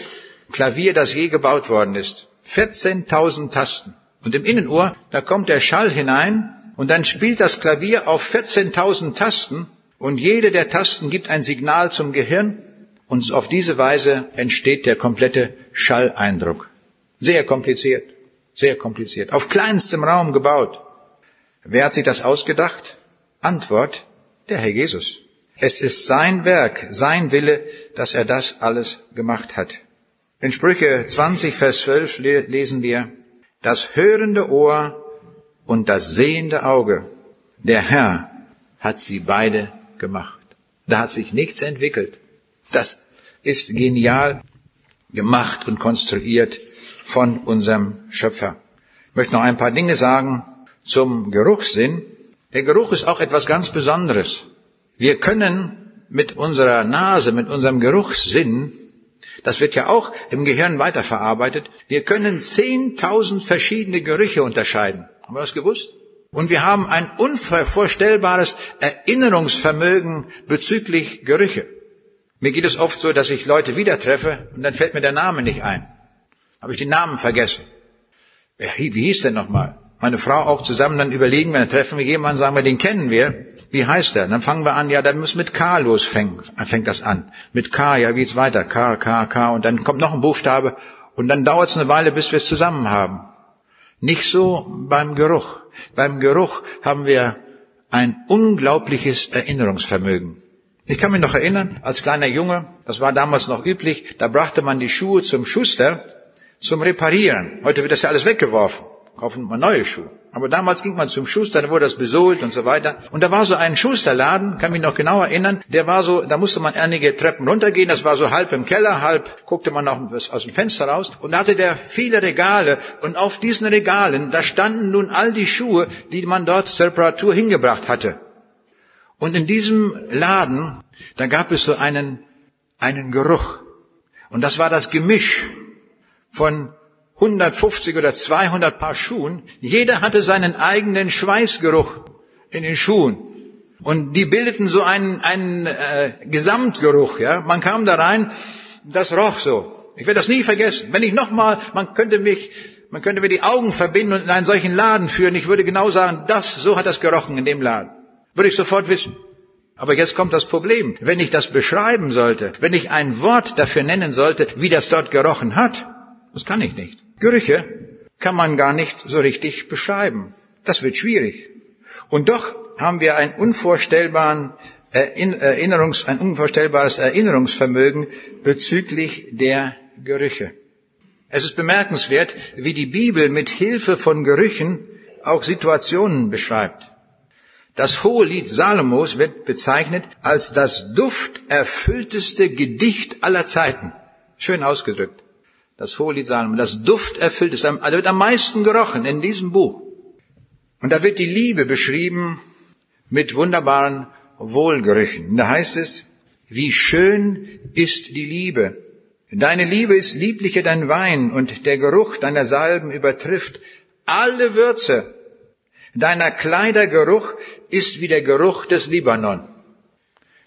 Speaker 1: Klavier, das je gebaut worden ist. 14.000 Tasten. Und im Innenohr, da kommt der Schall hinein und dann spielt das Klavier auf 14.000 Tasten und jede der Tasten gibt ein Signal zum Gehirn und auf diese Weise entsteht der komplette Schalleindruck. Sehr kompliziert, sehr kompliziert. Auf kleinstem Raum gebaut. Wer hat sich das ausgedacht? Antwort, der Herr Jesus. Es ist sein Werk, sein Wille, dass er das alles gemacht hat. In Sprüche 20, Vers 12 lesen wir, das hörende Ohr und das sehende Auge, der Herr hat sie beide gemacht. Da hat sich nichts entwickelt. Das ist genial gemacht und konstruiert von unserem Schöpfer. Ich möchte noch ein paar Dinge sagen zum Geruchssinn. Der Geruch ist auch etwas ganz Besonderes. Wir können mit unserer Nase, mit unserem Geruchssinn, das wird ja auch im Gehirn weiterverarbeitet, wir können 10.000 verschiedene Gerüche unterscheiden. Haben wir das gewusst? Und wir haben ein unvorstellbares Erinnerungsvermögen bezüglich Gerüche. Mir geht es oft so, dass ich Leute wieder treffe und dann fällt mir der Name nicht ein. Habe ich den Namen vergessen. Wie hieß der nochmal? Meine Frau auch zusammen, dann überlegen wir, dann treffen wir jemanden, sagen wir, den kennen wir. Wie heißt der? Dann fangen wir an, ja, dann muss mit K los fängt, das an. Mit K, ja, geht's weiter. K, K, K. Und dann kommt noch ein Buchstabe. Und dann dauert es eine Weile, bis wir es zusammen haben. Nicht so beim Geruch. Beim Geruch haben wir ein unglaubliches Erinnerungsvermögen. Ich kann mich noch erinnern, als kleiner Junge, das war damals noch üblich, da brachte man die Schuhe zum Schuster zum Reparieren. Heute wird das ja alles weggeworfen. Kaufen wir neue Schuhe. Aber damals ging man zum Schuster, da wurde das besohlt und so weiter. Und da war so ein Schusterladen, kann mich noch genau erinnern, der war so, da musste man einige Treppen runtergehen, das war so halb im Keller, halb guckte man noch aus dem Fenster raus. Und da hatte der viele Regale und auf diesen Regalen, da standen nun all die Schuhe, die man dort zur Reparatur hingebracht hatte. Und in diesem Laden, da gab es so einen, einen Geruch. Und das war das Gemisch von 150 oder 200 Paar Schuhen. Jeder hatte seinen eigenen Schweißgeruch in den Schuhen. Und die bildeten so einen, einen äh, Gesamtgeruch. Ja, Man kam da rein, das roch so. Ich werde das nie vergessen. Wenn ich nochmal, man könnte mich, man könnte mir die Augen verbinden und in einen solchen Laden führen. Ich würde genau sagen, das, so hat das gerochen in dem Laden. Würde ich sofort wissen. Aber jetzt kommt das Problem. Wenn ich das beschreiben sollte, wenn ich ein Wort dafür nennen sollte, wie das dort gerochen hat, das kann ich nicht. Gerüche kann man gar nicht so richtig beschreiben. Das wird schwierig. Und doch haben wir ein unvorstellbaren Erinnerungs, ein unvorstellbares Erinnerungsvermögen bezüglich der Gerüche. Es ist bemerkenswert, wie die Bibel mit Hilfe von Gerüchen auch Situationen beschreibt. Das hohe Lied Salomos wird bezeichnet als das dufterfüllteste Gedicht aller Zeiten. Schön ausgedrückt. Das Hohelied Salomon, das Duft erfüllt ist, da wird am meisten gerochen in diesem Buch. Und da wird die Liebe beschrieben mit wunderbaren Wohlgerüchen. Da heißt es, wie schön ist die Liebe. Deine Liebe ist lieblicher dein Wein und der Geruch deiner Salben übertrifft alle Würze. Deiner Kleidergeruch ist wie der Geruch des Libanon.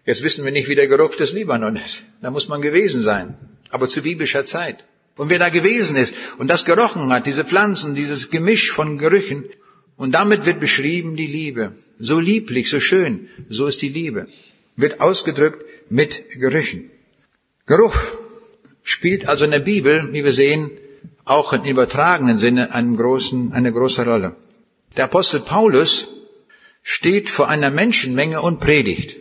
Speaker 1: Jetzt wissen wir nicht, wie der Geruch des Libanon ist. Da muss man gewesen sein. Aber zu biblischer Zeit. Und wer da gewesen ist und das gerochen hat, diese Pflanzen, dieses Gemisch von Gerüchen, und damit wird beschrieben die Liebe. So lieblich, so schön, so ist die Liebe. Wird ausgedrückt mit Gerüchen. Geruch spielt also in der Bibel, wie wir sehen, auch im übertragenen Sinne einen großen, eine große Rolle. Der Apostel Paulus steht vor einer Menschenmenge und predigt.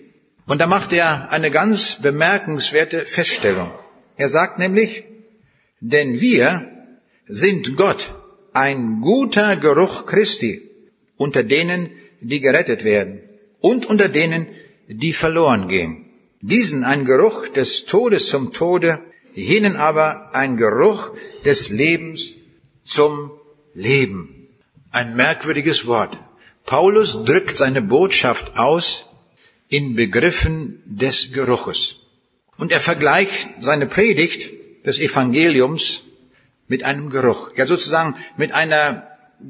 Speaker 1: Und da macht er eine ganz bemerkenswerte Feststellung. Er sagt nämlich, denn wir sind Gott ein guter Geruch Christi unter denen, die gerettet werden und unter denen, die verloren gehen. Diesen ein Geruch des Todes zum Tode, jenen aber ein Geruch des Lebens zum Leben. Ein merkwürdiges Wort. Paulus drückt seine Botschaft aus in Begriffen des Geruches. Und er vergleicht seine Predigt des Evangeliums mit einem Geruch. Ja, sozusagen mit einer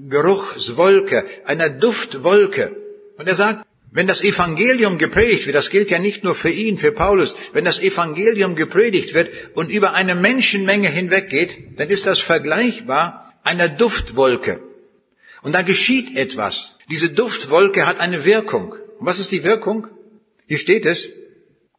Speaker 1: Geruchswolke, einer Duftwolke. Und er sagt, wenn das Evangelium gepredigt wird, das gilt ja nicht nur für ihn, für Paulus, wenn das Evangelium gepredigt wird und über eine Menschenmenge hinweggeht, dann ist das vergleichbar einer Duftwolke. Und da geschieht etwas. Diese Duftwolke hat eine Wirkung. Und was ist die Wirkung? Hier steht es,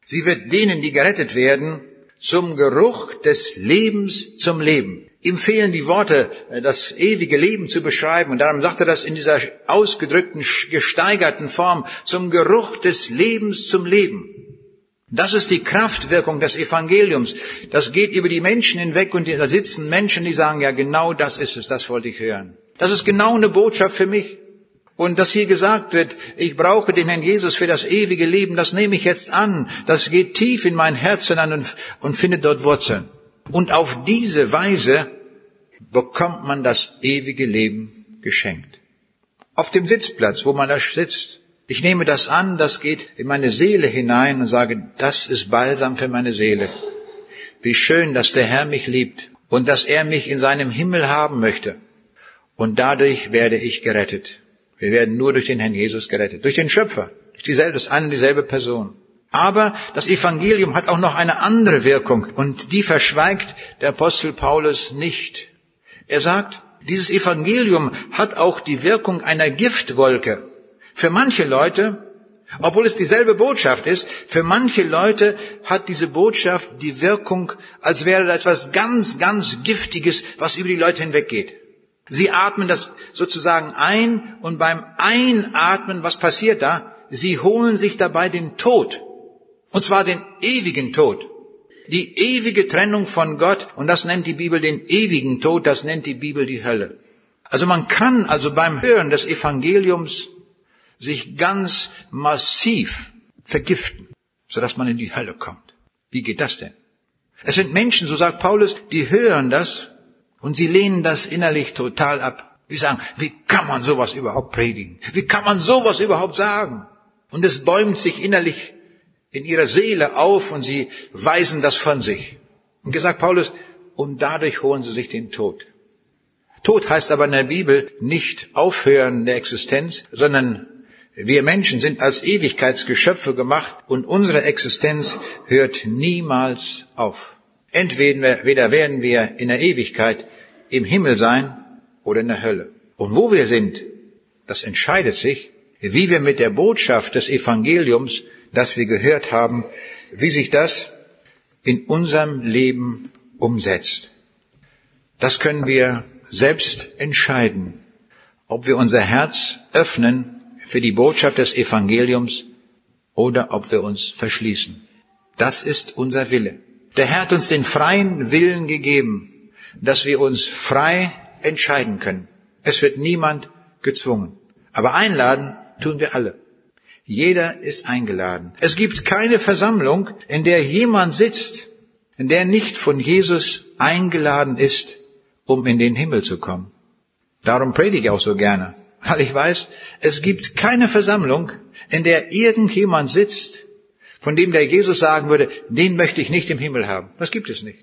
Speaker 1: sie wird denen, die gerettet werden, zum Geruch des Lebens zum Leben. Ihm fehlen die Worte, äh, das ewige Leben zu beschreiben. Und darum sagt er das in dieser ausgedrückten, gesteigerten Form, zum Geruch des Lebens zum Leben. Das ist die Kraftwirkung des Evangeliums. Das geht über die Menschen hinweg und da sitzen Menschen, die sagen, ja genau das ist es, das wollte ich hören. Das ist genau eine Botschaft für mich. Und dass hier gesagt wird, ich brauche den Herrn Jesus für das ewige Leben, das nehme ich jetzt an. Das geht tief in mein Herz hinein und, und findet dort Wurzeln. Und auf diese Weise bekommt man das ewige Leben geschenkt. Auf dem Sitzplatz, wo man da sitzt. Ich nehme das an, das geht in meine Seele hinein und sage, das ist Balsam für meine Seele. Wie schön, dass der Herr mich liebt und dass er mich in seinem Himmel haben möchte. Und dadurch werde ich gerettet. Wir werden nur durch den Herrn Jesus gerettet, durch den Schöpfer, durch dieselbe, das eine und dieselbe Person. Aber das Evangelium hat auch noch eine andere Wirkung und die verschweigt der Apostel Paulus nicht. Er sagt, dieses Evangelium hat auch die Wirkung einer Giftwolke. Für manche Leute, obwohl es dieselbe Botschaft ist, für manche Leute hat diese Botschaft die Wirkung, als wäre da etwas ganz, ganz Giftiges, was über die Leute hinweggeht. Sie atmen das sozusagen ein und beim Einatmen, was passiert da? Sie holen sich dabei den Tod. Und zwar den ewigen Tod. Die ewige Trennung von Gott. Und das nennt die Bibel den ewigen Tod, das nennt die Bibel die Hölle. Also man kann also beim Hören des Evangeliums sich ganz massiv vergiften, sodass man in die Hölle kommt. Wie geht das denn? Es sind Menschen, so sagt Paulus, die hören das und sie lehnen das innerlich total ab. Sie sagen, wie kann man sowas überhaupt predigen? Wie kann man sowas überhaupt sagen? Und es bäumt sich innerlich in ihrer Seele auf und sie weisen das von sich. Und gesagt Paulus, und dadurch holen sie sich den Tod. Tod heißt aber in der Bibel nicht Aufhören der Existenz, sondern wir Menschen sind als Ewigkeitsgeschöpfe gemacht und unsere Existenz hört niemals auf. Entweder werden wir in der Ewigkeit im Himmel sein oder in der Hölle. Und wo wir sind, das entscheidet sich, wie wir mit der Botschaft des Evangeliums, das wir gehört haben, wie sich das in unserem Leben umsetzt. Das können wir selbst entscheiden, ob wir unser Herz öffnen für die Botschaft des Evangeliums oder ob wir uns verschließen. Das ist unser Wille. Der Herr hat uns den freien Willen gegeben, dass wir uns frei entscheiden können. Es wird niemand gezwungen. Aber einladen tun wir alle. Jeder ist eingeladen. Es gibt keine Versammlung, in der jemand sitzt, in der nicht von Jesus eingeladen ist, um in den Himmel zu kommen. Darum predige ich auch so gerne, weil ich weiß, es gibt keine Versammlung, in der irgendjemand sitzt, von dem der Jesus sagen würde, den möchte ich nicht im Himmel haben. Das gibt es nicht.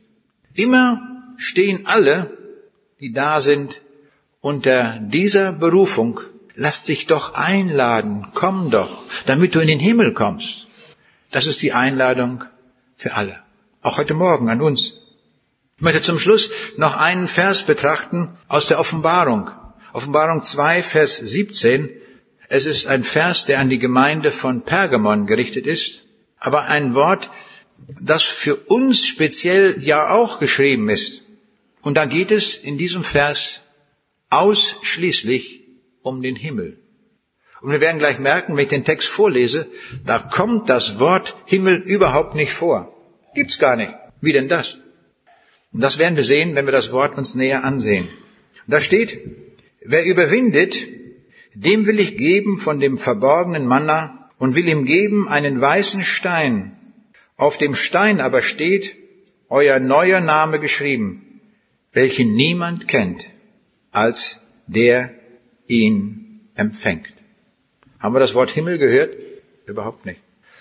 Speaker 1: Immer stehen alle, die da sind, unter dieser Berufung. Lass dich doch einladen, komm doch, damit du in den Himmel kommst. Das ist die Einladung für alle. Auch heute Morgen an uns. Ich möchte zum Schluss noch einen Vers betrachten aus der Offenbarung. Offenbarung 2, Vers 17. Es ist ein Vers, der an die Gemeinde von Pergamon gerichtet ist aber ein Wort, das für uns speziell ja auch geschrieben ist. Und da geht es in diesem Vers ausschließlich um den Himmel. Und wir werden gleich merken, wenn ich den Text vorlese, da kommt das Wort Himmel überhaupt nicht vor. Gibt's gar nicht. Wie denn das? Und das werden wir sehen, wenn wir das Wort uns näher ansehen. Da steht, wer überwindet, dem will ich geben von dem verborgenen Manna und will ihm geben einen weißen Stein. Auf dem Stein aber steht euer neuer Name geschrieben, welchen niemand kennt, als der ihn empfängt. Haben wir das Wort Himmel gehört? Überhaupt nicht.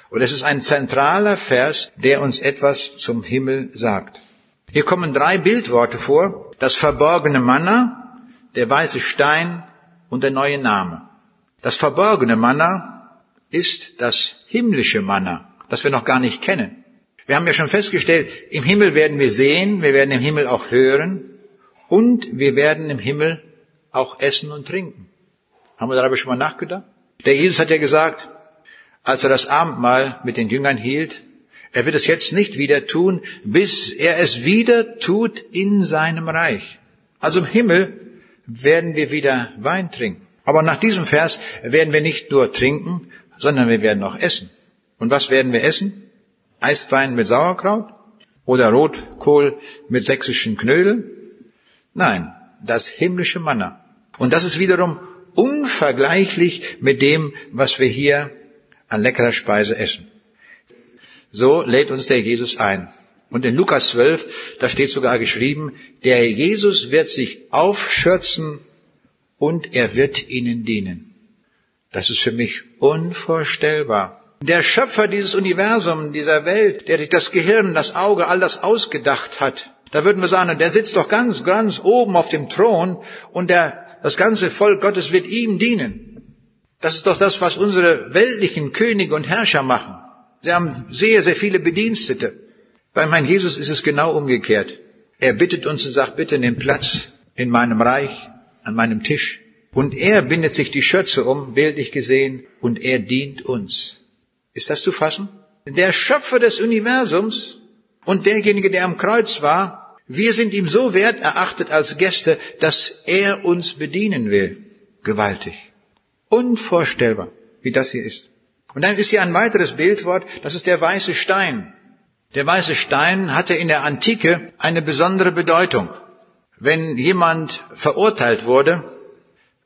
Speaker 1: Und es ist ein zentraler Vers, der uns etwas zum Himmel sagt. Hier kommen drei Bildworte vor. Das verborgene Manna, der weiße Stein und der neue Name. Das verborgene Manna ist das himmlische Manna, das wir noch gar nicht kennen. Wir haben ja schon festgestellt, im Himmel werden wir sehen, wir werden im Himmel auch hören und wir werden im Himmel auch essen und trinken. Haben wir darüber schon mal nachgedacht? Der Jesus hat ja gesagt, als er das Abendmahl mit den Jüngern hielt, er wird es jetzt nicht wieder tun, bis er es wieder tut in seinem Reich. Also im Himmel werden wir wieder Wein trinken. Aber nach diesem Vers werden wir nicht nur trinken, sondern wir werden auch essen. Und was werden wir essen? Eisbein mit Sauerkraut? Oder Rotkohl mit sächsischen Knödeln? Nein, das himmlische Manna. Und das ist wiederum unvergleichlich mit dem, was wir hier an leckerer Speise essen. So lädt uns der Jesus ein. Und in Lukas 12, da steht sogar geschrieben, der Jesus wird sich aufschürzen und er wird ihnen dienen. Das ist für mich unvorstellbar. Der Schöpfer dieses Universums, dieser Welt, der sich das Gehirn, das Auge, all das ausgedacht hat, da würden wir sagen, der sitzt doch ganz, ganz oben auf dem Thron und der, das ganze Volk Gottes wird ihm dienen. Das ist doch das, was unsere weltlichen Könige und Herrscher machen. Sie haben sehr, sehr viele Bedienstete. Bei meinem Jesus ist es genau umgekehrt. Er bittet uns und sagt, bitte nimm Platz in meinem Reich, an meinem Tisch. Und er bindet sich die Schürze um, bildlich gesehen, und er dient uns. Ist das zu fassen? Der Schöpfer des Universums und derjenige, der am Kreuz war, wir sind ihm so wert erachtet als Gäste, dass er uns bedienen will. Gewaltig. Unvorstellbar, wie das hier ist. Und dann ist hier ein weiteres Bildwort, das ist der weiße Stein. Der weiße Stein hatte in der Antike eine besondere Bedeutung. Wenn jemand verurteilt wurde,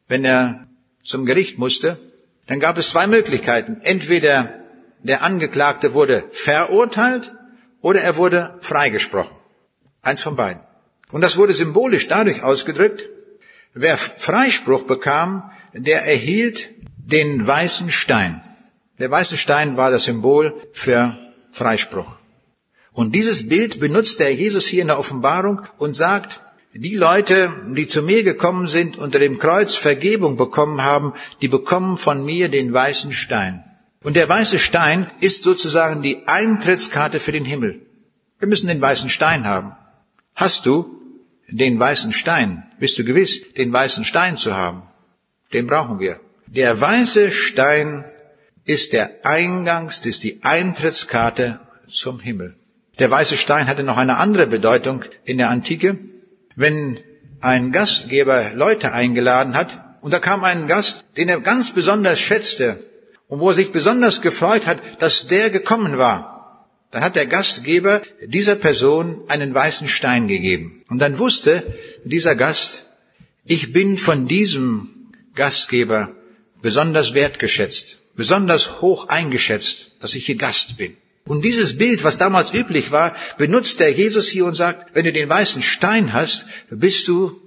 Speaker 1: wenn er zum Gericht musste, dann gab es zwei Möglichkeiten. Entweder der Angeklagte wurde verurteilt oder er wurde freigesprochen. Eins von beiden. Und das wurde symbolisch dadurch ausgedrückt, wer Freispruch bekam, der erhielt den weißen Stein. Der weiße Stein war das Symbol für Freispruch. Und dieses Bild benutzt der Jesus hier in der Offenbarung und sagt, die Leute, die zu mir gekommen sind, unter dem Kreuz Vergebung bekommen haben, die bekommen von mir den weißen Stein. Und der weiße Stein ist sozusagen die Eintrittskarte für den Himmel. Wir müssen den weißen Stein haben. Hast du den weißen Stein? Bist du gewiss, den weißen Stein zu haben? Den brauchen wir. Der weiße Stein ist der Eingangs, ist die Eintrittskarte zum Himmel. Der weiße Stein hatte noch eine andere Bedeutung in der Antike. Wenn ein Gastgeber Leute eingeladen hat und da kam ein Gast, den er ganz besonders schätzte und wo er sich besonders gefreut hat, dass der gekommen war, dann hat der Gastgeber dieser Person einen weißen Stein gegeben. Und dann wusste dieser Gast, ich bin von diesem Gastgeber besonders wertgeschätzt, besonders hoch eingeschätzt, dass ich hier Gast bin. Und dieses Bild, was damals üblich war, benutzt der Jesus hier und sagt, wenn du den weißen Stein hast, bist du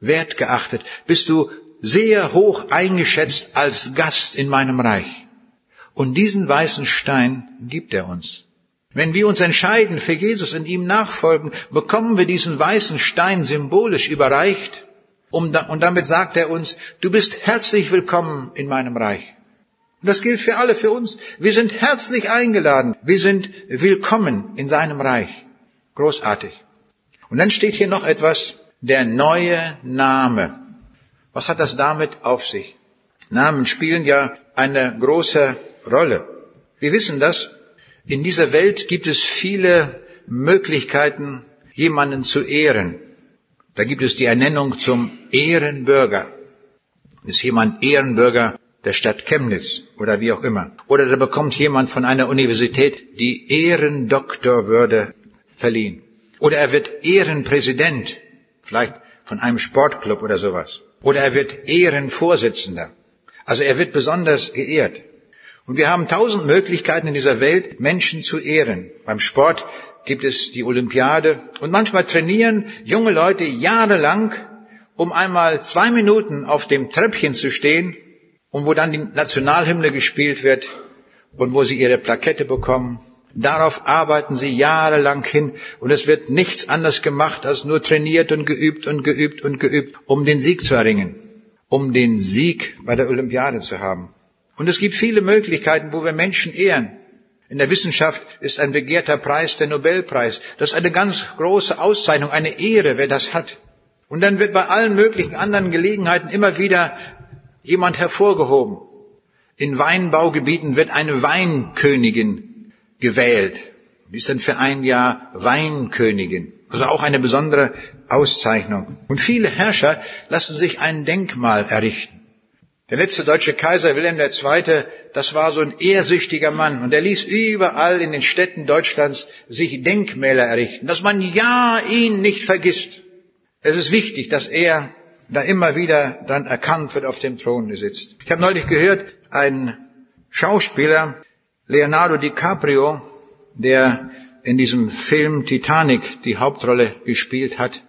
Speaker 1: wertgeachtet, bist du sehr hoch eingeschätzt als Gast in meinem Reich. Und diesen weißen Stein gibt er uns. Wenn wir uns entscheiden für Jesus und ihm nachfolgen, bekommen wir diesen weißen Stein symbolisch überreicht und damit sagt er uns, du bist herzlich willkommen in meinem Reich. Und das gilt für alle, für uns. Wir sind herzlich eingeladen. Wir sind willkommen in seinem Reich. Großartig. Und dann steht hier noch etwas, der neue Name. Was hat das damit auf sich? Namen spielen ja eine große Rolle. Wir wissen das. In dieser Welt gibt es viele Möglichkeiten, jemanden zu ehren. Da gibt es die Ernennung zum Ehrenbürger. Ist jemand Ehrenbürger der Stadt Chemnitz oder wie auch immer. Oder da bekommt jemand von einer Universität die Ehrendoktorwürde verliehen. Oder er wird Ehrenpräsident, vielleicht von einem Sportclub oder sowas. Oder er wird Ehrenvorsitzender. Also er wird besonders geehrt. Und wir haben tausend Möglichkeiten in dieser Welt, Menschen zu ehren. Beim Sport gibt es die Olympiade und manchmal trainieren junge Leute jahrelang, um einmal zwei Minuten auf dem Treppchen zu stehen und wo dann die Nationalhymne gespielt wird und wo sie ihre Plakette bekommen. Darauf arbeiten sie jahrelang hin und es wird nichts anderes gemacht, als nur trainiert und geübt und geübt und geübt, um den Sieg zu erringen, um den Sieg bei der Olympiade zu haben. Und es gibt viele Möglichkeiten, wo wir Menschen ehren. In der Wissenschaft ist ein begehrter Preis der Nobelpreis. Das ist eine ganz große Auszeichnung, eine Ehre, wer das hat. Und dann wird bei allen möglichen anderen Gelegenheiten immer wieder jemand hervorgehoben. In Weinbaugebieten wird eine Weinkönigin gewählt. Die ist dann für ein Jahr Weinkönigin. Also auch eine besondere Auszeichnung. Und viele Herrscher lassen sich ein Denkmal errichten. Der letzte deutsche Kaiser Wilhelm II., das war so ein ehrsüchtiger Mann und er ließ überall in den Städten Deutschlands sich Denkmäler errichten, dass man ja ihn nicht vergisst. Es ist wichtig, dass er da immer wieder dann erkannt wird, auf dem Thron sitzt. Ich habe neulich gehört, ein Schauspieler, Leonardo DiCaprio, der in diesem Film Titanic die Hauptrolle gespielt hat,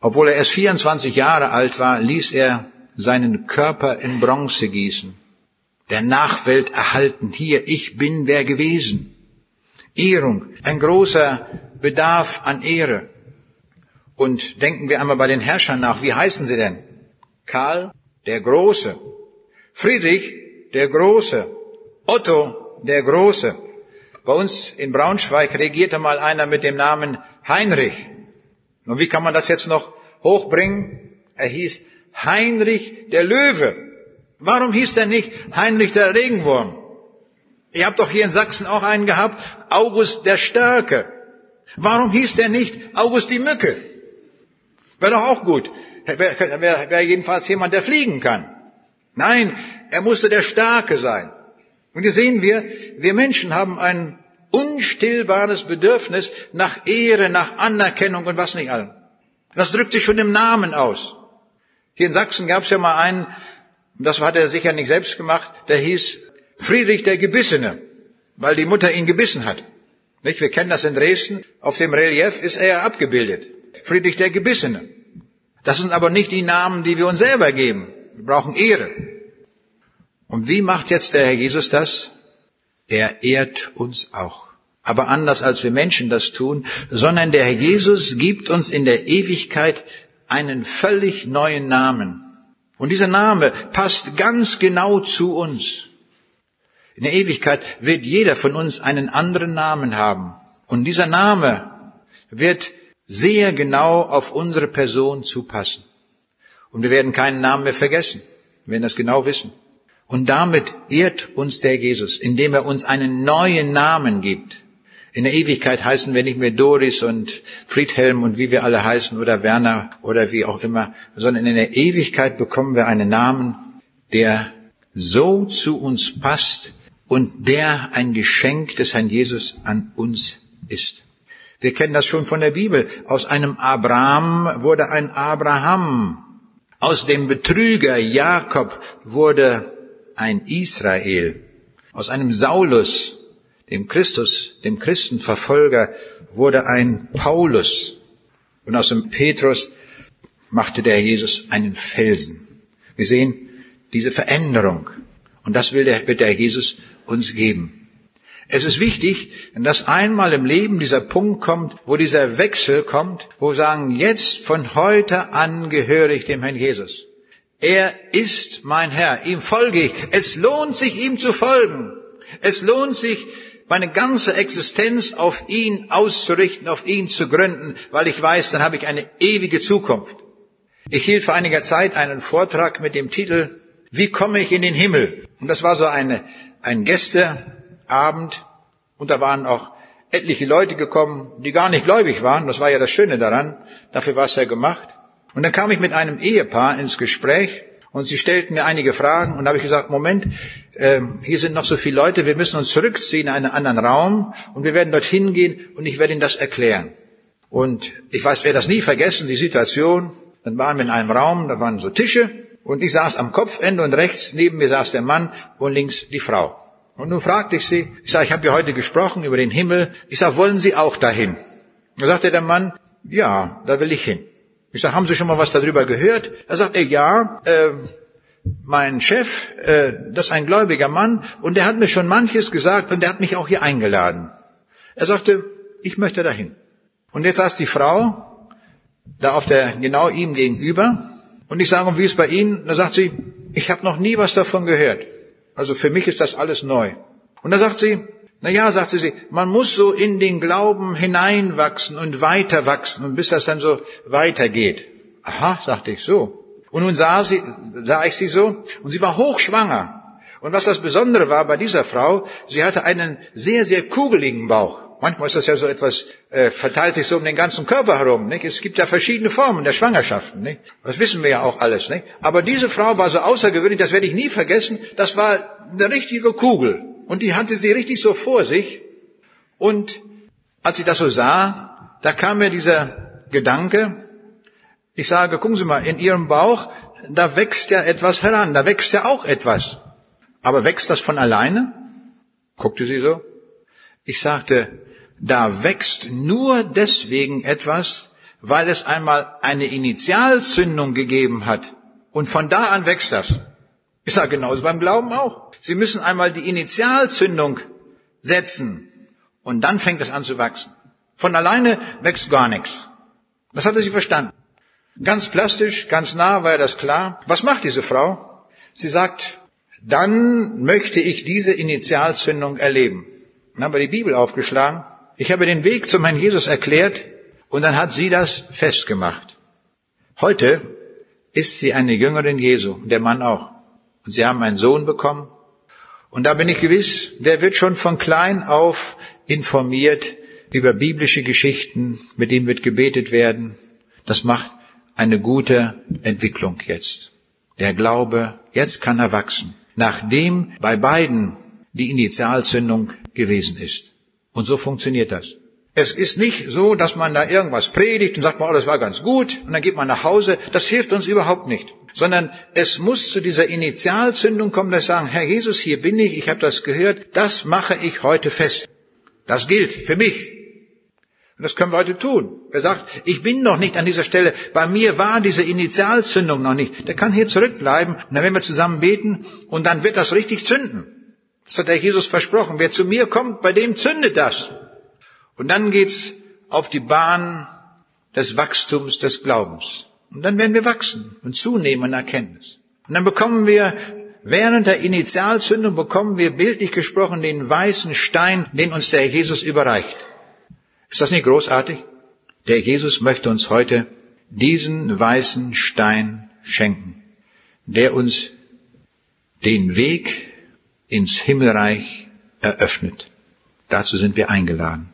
Speaker 1: obwohl er erst 24 Jahre alt war, ließ er seinen Körper in Bronze gießen, der Nachwelt erhalten. Hier, ich bin wer gewesen. Ehrung, ein großer Bedarf an Ehre. Und denken wir einmal bei den Herrschern nach. Wie heißen sie denn? Karl der Große, Friedrich der Große, Otto der Große. Bei uns in Braunschweig regierte mal einer mit dem Namen Heinrich. Und wie kann man das jetzt noch hochbringen? Er hieß Heinrich der Löwe. Warum hieß er nicht Heinrich der Regenwurm? Ihr habt doch hier in Sachsen auch einen gehabt, August der Starke. Warum hieß der nicht August die Mücke? Wäre doch auch gut. Wäre wär, wär jedenfalls jemand, der fliegen kann. Nein, er musste der Starke sein. Und hier sehen wir, wir Menschen haben ein unstillbares Bedürfnis nach Ehre, nach Anerkennung und was nicht allem. Das drückt sich schon im Namen aus. Hier in Sachsen gab es ja mal einen, das hat er sicher nicht selbst gemacht, der hieß Friedrich der Gebissene, weil die Mutter ihn gebissen hat. Nicht? Wir kennen das in Dresden. Auf dem Relief ist er ja abgebildet. Friedrich der Gebissene. Das sind aber nicht die Namen, die wir uns selber geben. Wir brauchen Ehre. Und wie macht jetzt der Herr Jesus das? Er ehrt uns auch. Aber anders als wir Menschen das tun, sondern der Herr Jesus gibt uns in der Ewigkeit einen völlig neuen Namen. Und dieser Name passt ganz genau zu uns. In der Ewigkeit wird jeder von uns einen anderen Namen haben. Und dieser Name wird sehr genau auf unsere Person zupassen. Und wir werden keinen Namen mehr vergessen. Wir werden das genau wissen. Und damit ehrt uns der Jesus, indem er uns einen neuen Namen gibt. In der Ewigkeit heißen wir nicht mehr Doris und Friedhelm und wie wir alle heißen oder Werner oder wie auch immer, sondern in der Ewigkeit bekommen wir einen Namen, der so zu uns passt und der ein Geschenk des Herrn Jesus an uns ist. Wir kennen das schon von der Bibel. Aus einem Abraham wurde ein Abraham. Aus dem Betrüger Jakob wurde ein Israel. Aus einem Saulus, dem Christus, dem Christenverfolger, wurde ein Paulus. Und aus dem Petrus machte der Jesus einen Felsen. Wir sehen diese Veränderung. Und das will der, wird der Jesus uns geben. Es ist wichtig, dass einmal im Leben dieser Punkt kommt, wo dieser Wechsel kommt, wo wir sagen, jetzt von heute an gehöre ich dem Herrn Jesus. Er ist mein Herr, ihm folge ich. Es lohnt sich, ihm zu folgen. Es lohnt sich, meine ganze Existenz auf ihn auszurichten, auf ihn zu gründen, weil ich weiß, dann habe ich eine ewige Zukunft. Ich hielt vor einiger Zeit einen Vortrag mit dem Titel Wie komme ich in den Himmel? Und das war so eine, ein Gäste, Abend und da waren auch etliche Leute gekommen, die gar nicht gläubig waren. Das war ja das Schöne daran. Dafür war es ja gemacht. Und dann kam ich mit einem Ehepaar ins Gespräch und sie stellten mir einige Fragen und da habe ich gesagt, Moment, äh, hier sind noch so viele Leute, wir müssen uns zurückziehen in einen anderen Raum und wir werden dorthin gehen und ich werde Ihnen das erklären. Und ich weiß, wer das nie vergessen, die Situation. Dann waren wir in einem Raum, da waren so Tische und ich saß am Kopfende und rechts neben mir saß der Mann und links die Frau. Und nun fragte ich sie, ich sage, ich habe ja heute gesprochen über den Himmel. Ich sage, wollen Sie auch dahin? Da sagte der Mann, ja, da will ich hin. Ich sage, haben Sie schon mal was darüber gehört? Er, ja, äh, mein Chef, äh, das ist ein gläubiger Mann und der hat mir schon manches gesagt und der hat mich auch hier eingeladen. Er sagte, ich möchte dahin. Und jetzt saß die Frau da auf der genau ihm gegenüber und ich sage, wie ist bei Ihnen? Da sagt sie, ich habe noch nie was davon gehört. Also für mich ist das alles neu. Und da sagt sie, na ja, sagte sie, man muss so in den Glauben hineinwachsen und weiter wachsen und bis das dann so weitergeht. Aha, sagte ich so. Und nun sah, sie, sah ich sie so und sie war hochschwanger. Und was das Besondere war bei dieser Frau, sie hatte einen sehr, sehr kugeligen Bauch. Manchmal ist das ja so etwas, äh, verteilt sich so um den ganzen Körper herum. Nicht? Es gibt ja verschiedene Formen der Schwangerschaften. Nicht? Das wissen wir ja auch alles. Nicht? Aber diese Frau war so außergewöhnlich, das werde ich nie vergessen. Das war eine richtige Kugel. Und die hatte sie richtig so vor sich. Und als ich das so sah, da kam mir dieser Gedanke, ich sage, gucken Sie mal, in Ihrem Bauch, da wächst ja etwas heran, da wächst ja auch etwas. Aber wächst das von alleine? Guckte sie so. Ich sagte, da wächst nur deswegen etwas, weil es einmal eine Initialzündung gegeben hat. Und von da an wächst das. Ich sage genauso beim Glauben auch. Sie müssen einmal die Initialzündung setzen und dann fängt es an zu wachsen. Von alleine wächst gar nichts. Das hatte sie verstanden. Ganz plastisch, ganz nah war das klar. Was macht diese Frau? Sie sagt, dann möchte ich diese Initialzündung erleben. Dann haben wir die Bibel aufgeschlagen. Ich habe den Weg zum Herrn Jesus erklärt und dann hat sie das festgemacht. Heute ist sie eine Jüngerin Jesu, der Mann auch. Und sie haben einen Sohn bekommen. Und da bin ich gewiss, der wird schon von klein auf informiert über biblische Geschichten, mit dem wird gebetet werden. Das macht eine gute Entwicklung jetzt. Der Glaube, jetzt kann er wachsen, nachdem bei beiden die Initialzündung gewesen ist. Und so funktioniert das. Es ist nicht so, dass man da irgendwas predigt und sagt man, oh, das war ganz gut, und dann geht man nach Hause. Das hilft uns überhaupt nicht. Sondern es muss zu dieser Initialzündung kommen, dass sagen, Herr Jesus, hier bin ich, ich habe das gehört, das mache ich heute fest. Das gilt für mich. Und das können wir heute tun. Wer sagt, ich bin noch nicht an dieser Stelle, bei mir war diese Initialzündung noch nicht, der kann hier zurückbleiben und dann werden wir zusammen beten und dann wird das richtig zünden. Das hat der Jesus versprochen. Wer zu mir kommt, bei dem zündet das. Und dann geht's auf die Bahn des Wachstums des Glaubens. Und dann werden wir wachsen und zunehmen in Erkenntnis. Und dann bekommen wir, während der Initialzündung bekommen wir bildlich gesprochen den weißen Stein, den uns der Jesus überreicht. Ist das nicht großartig? Der Jesus möchte uns heute diesen weißen Stein schenken, der uns den Weg ins Himmelreich eröffnet. Dazu sind wir eingeladen.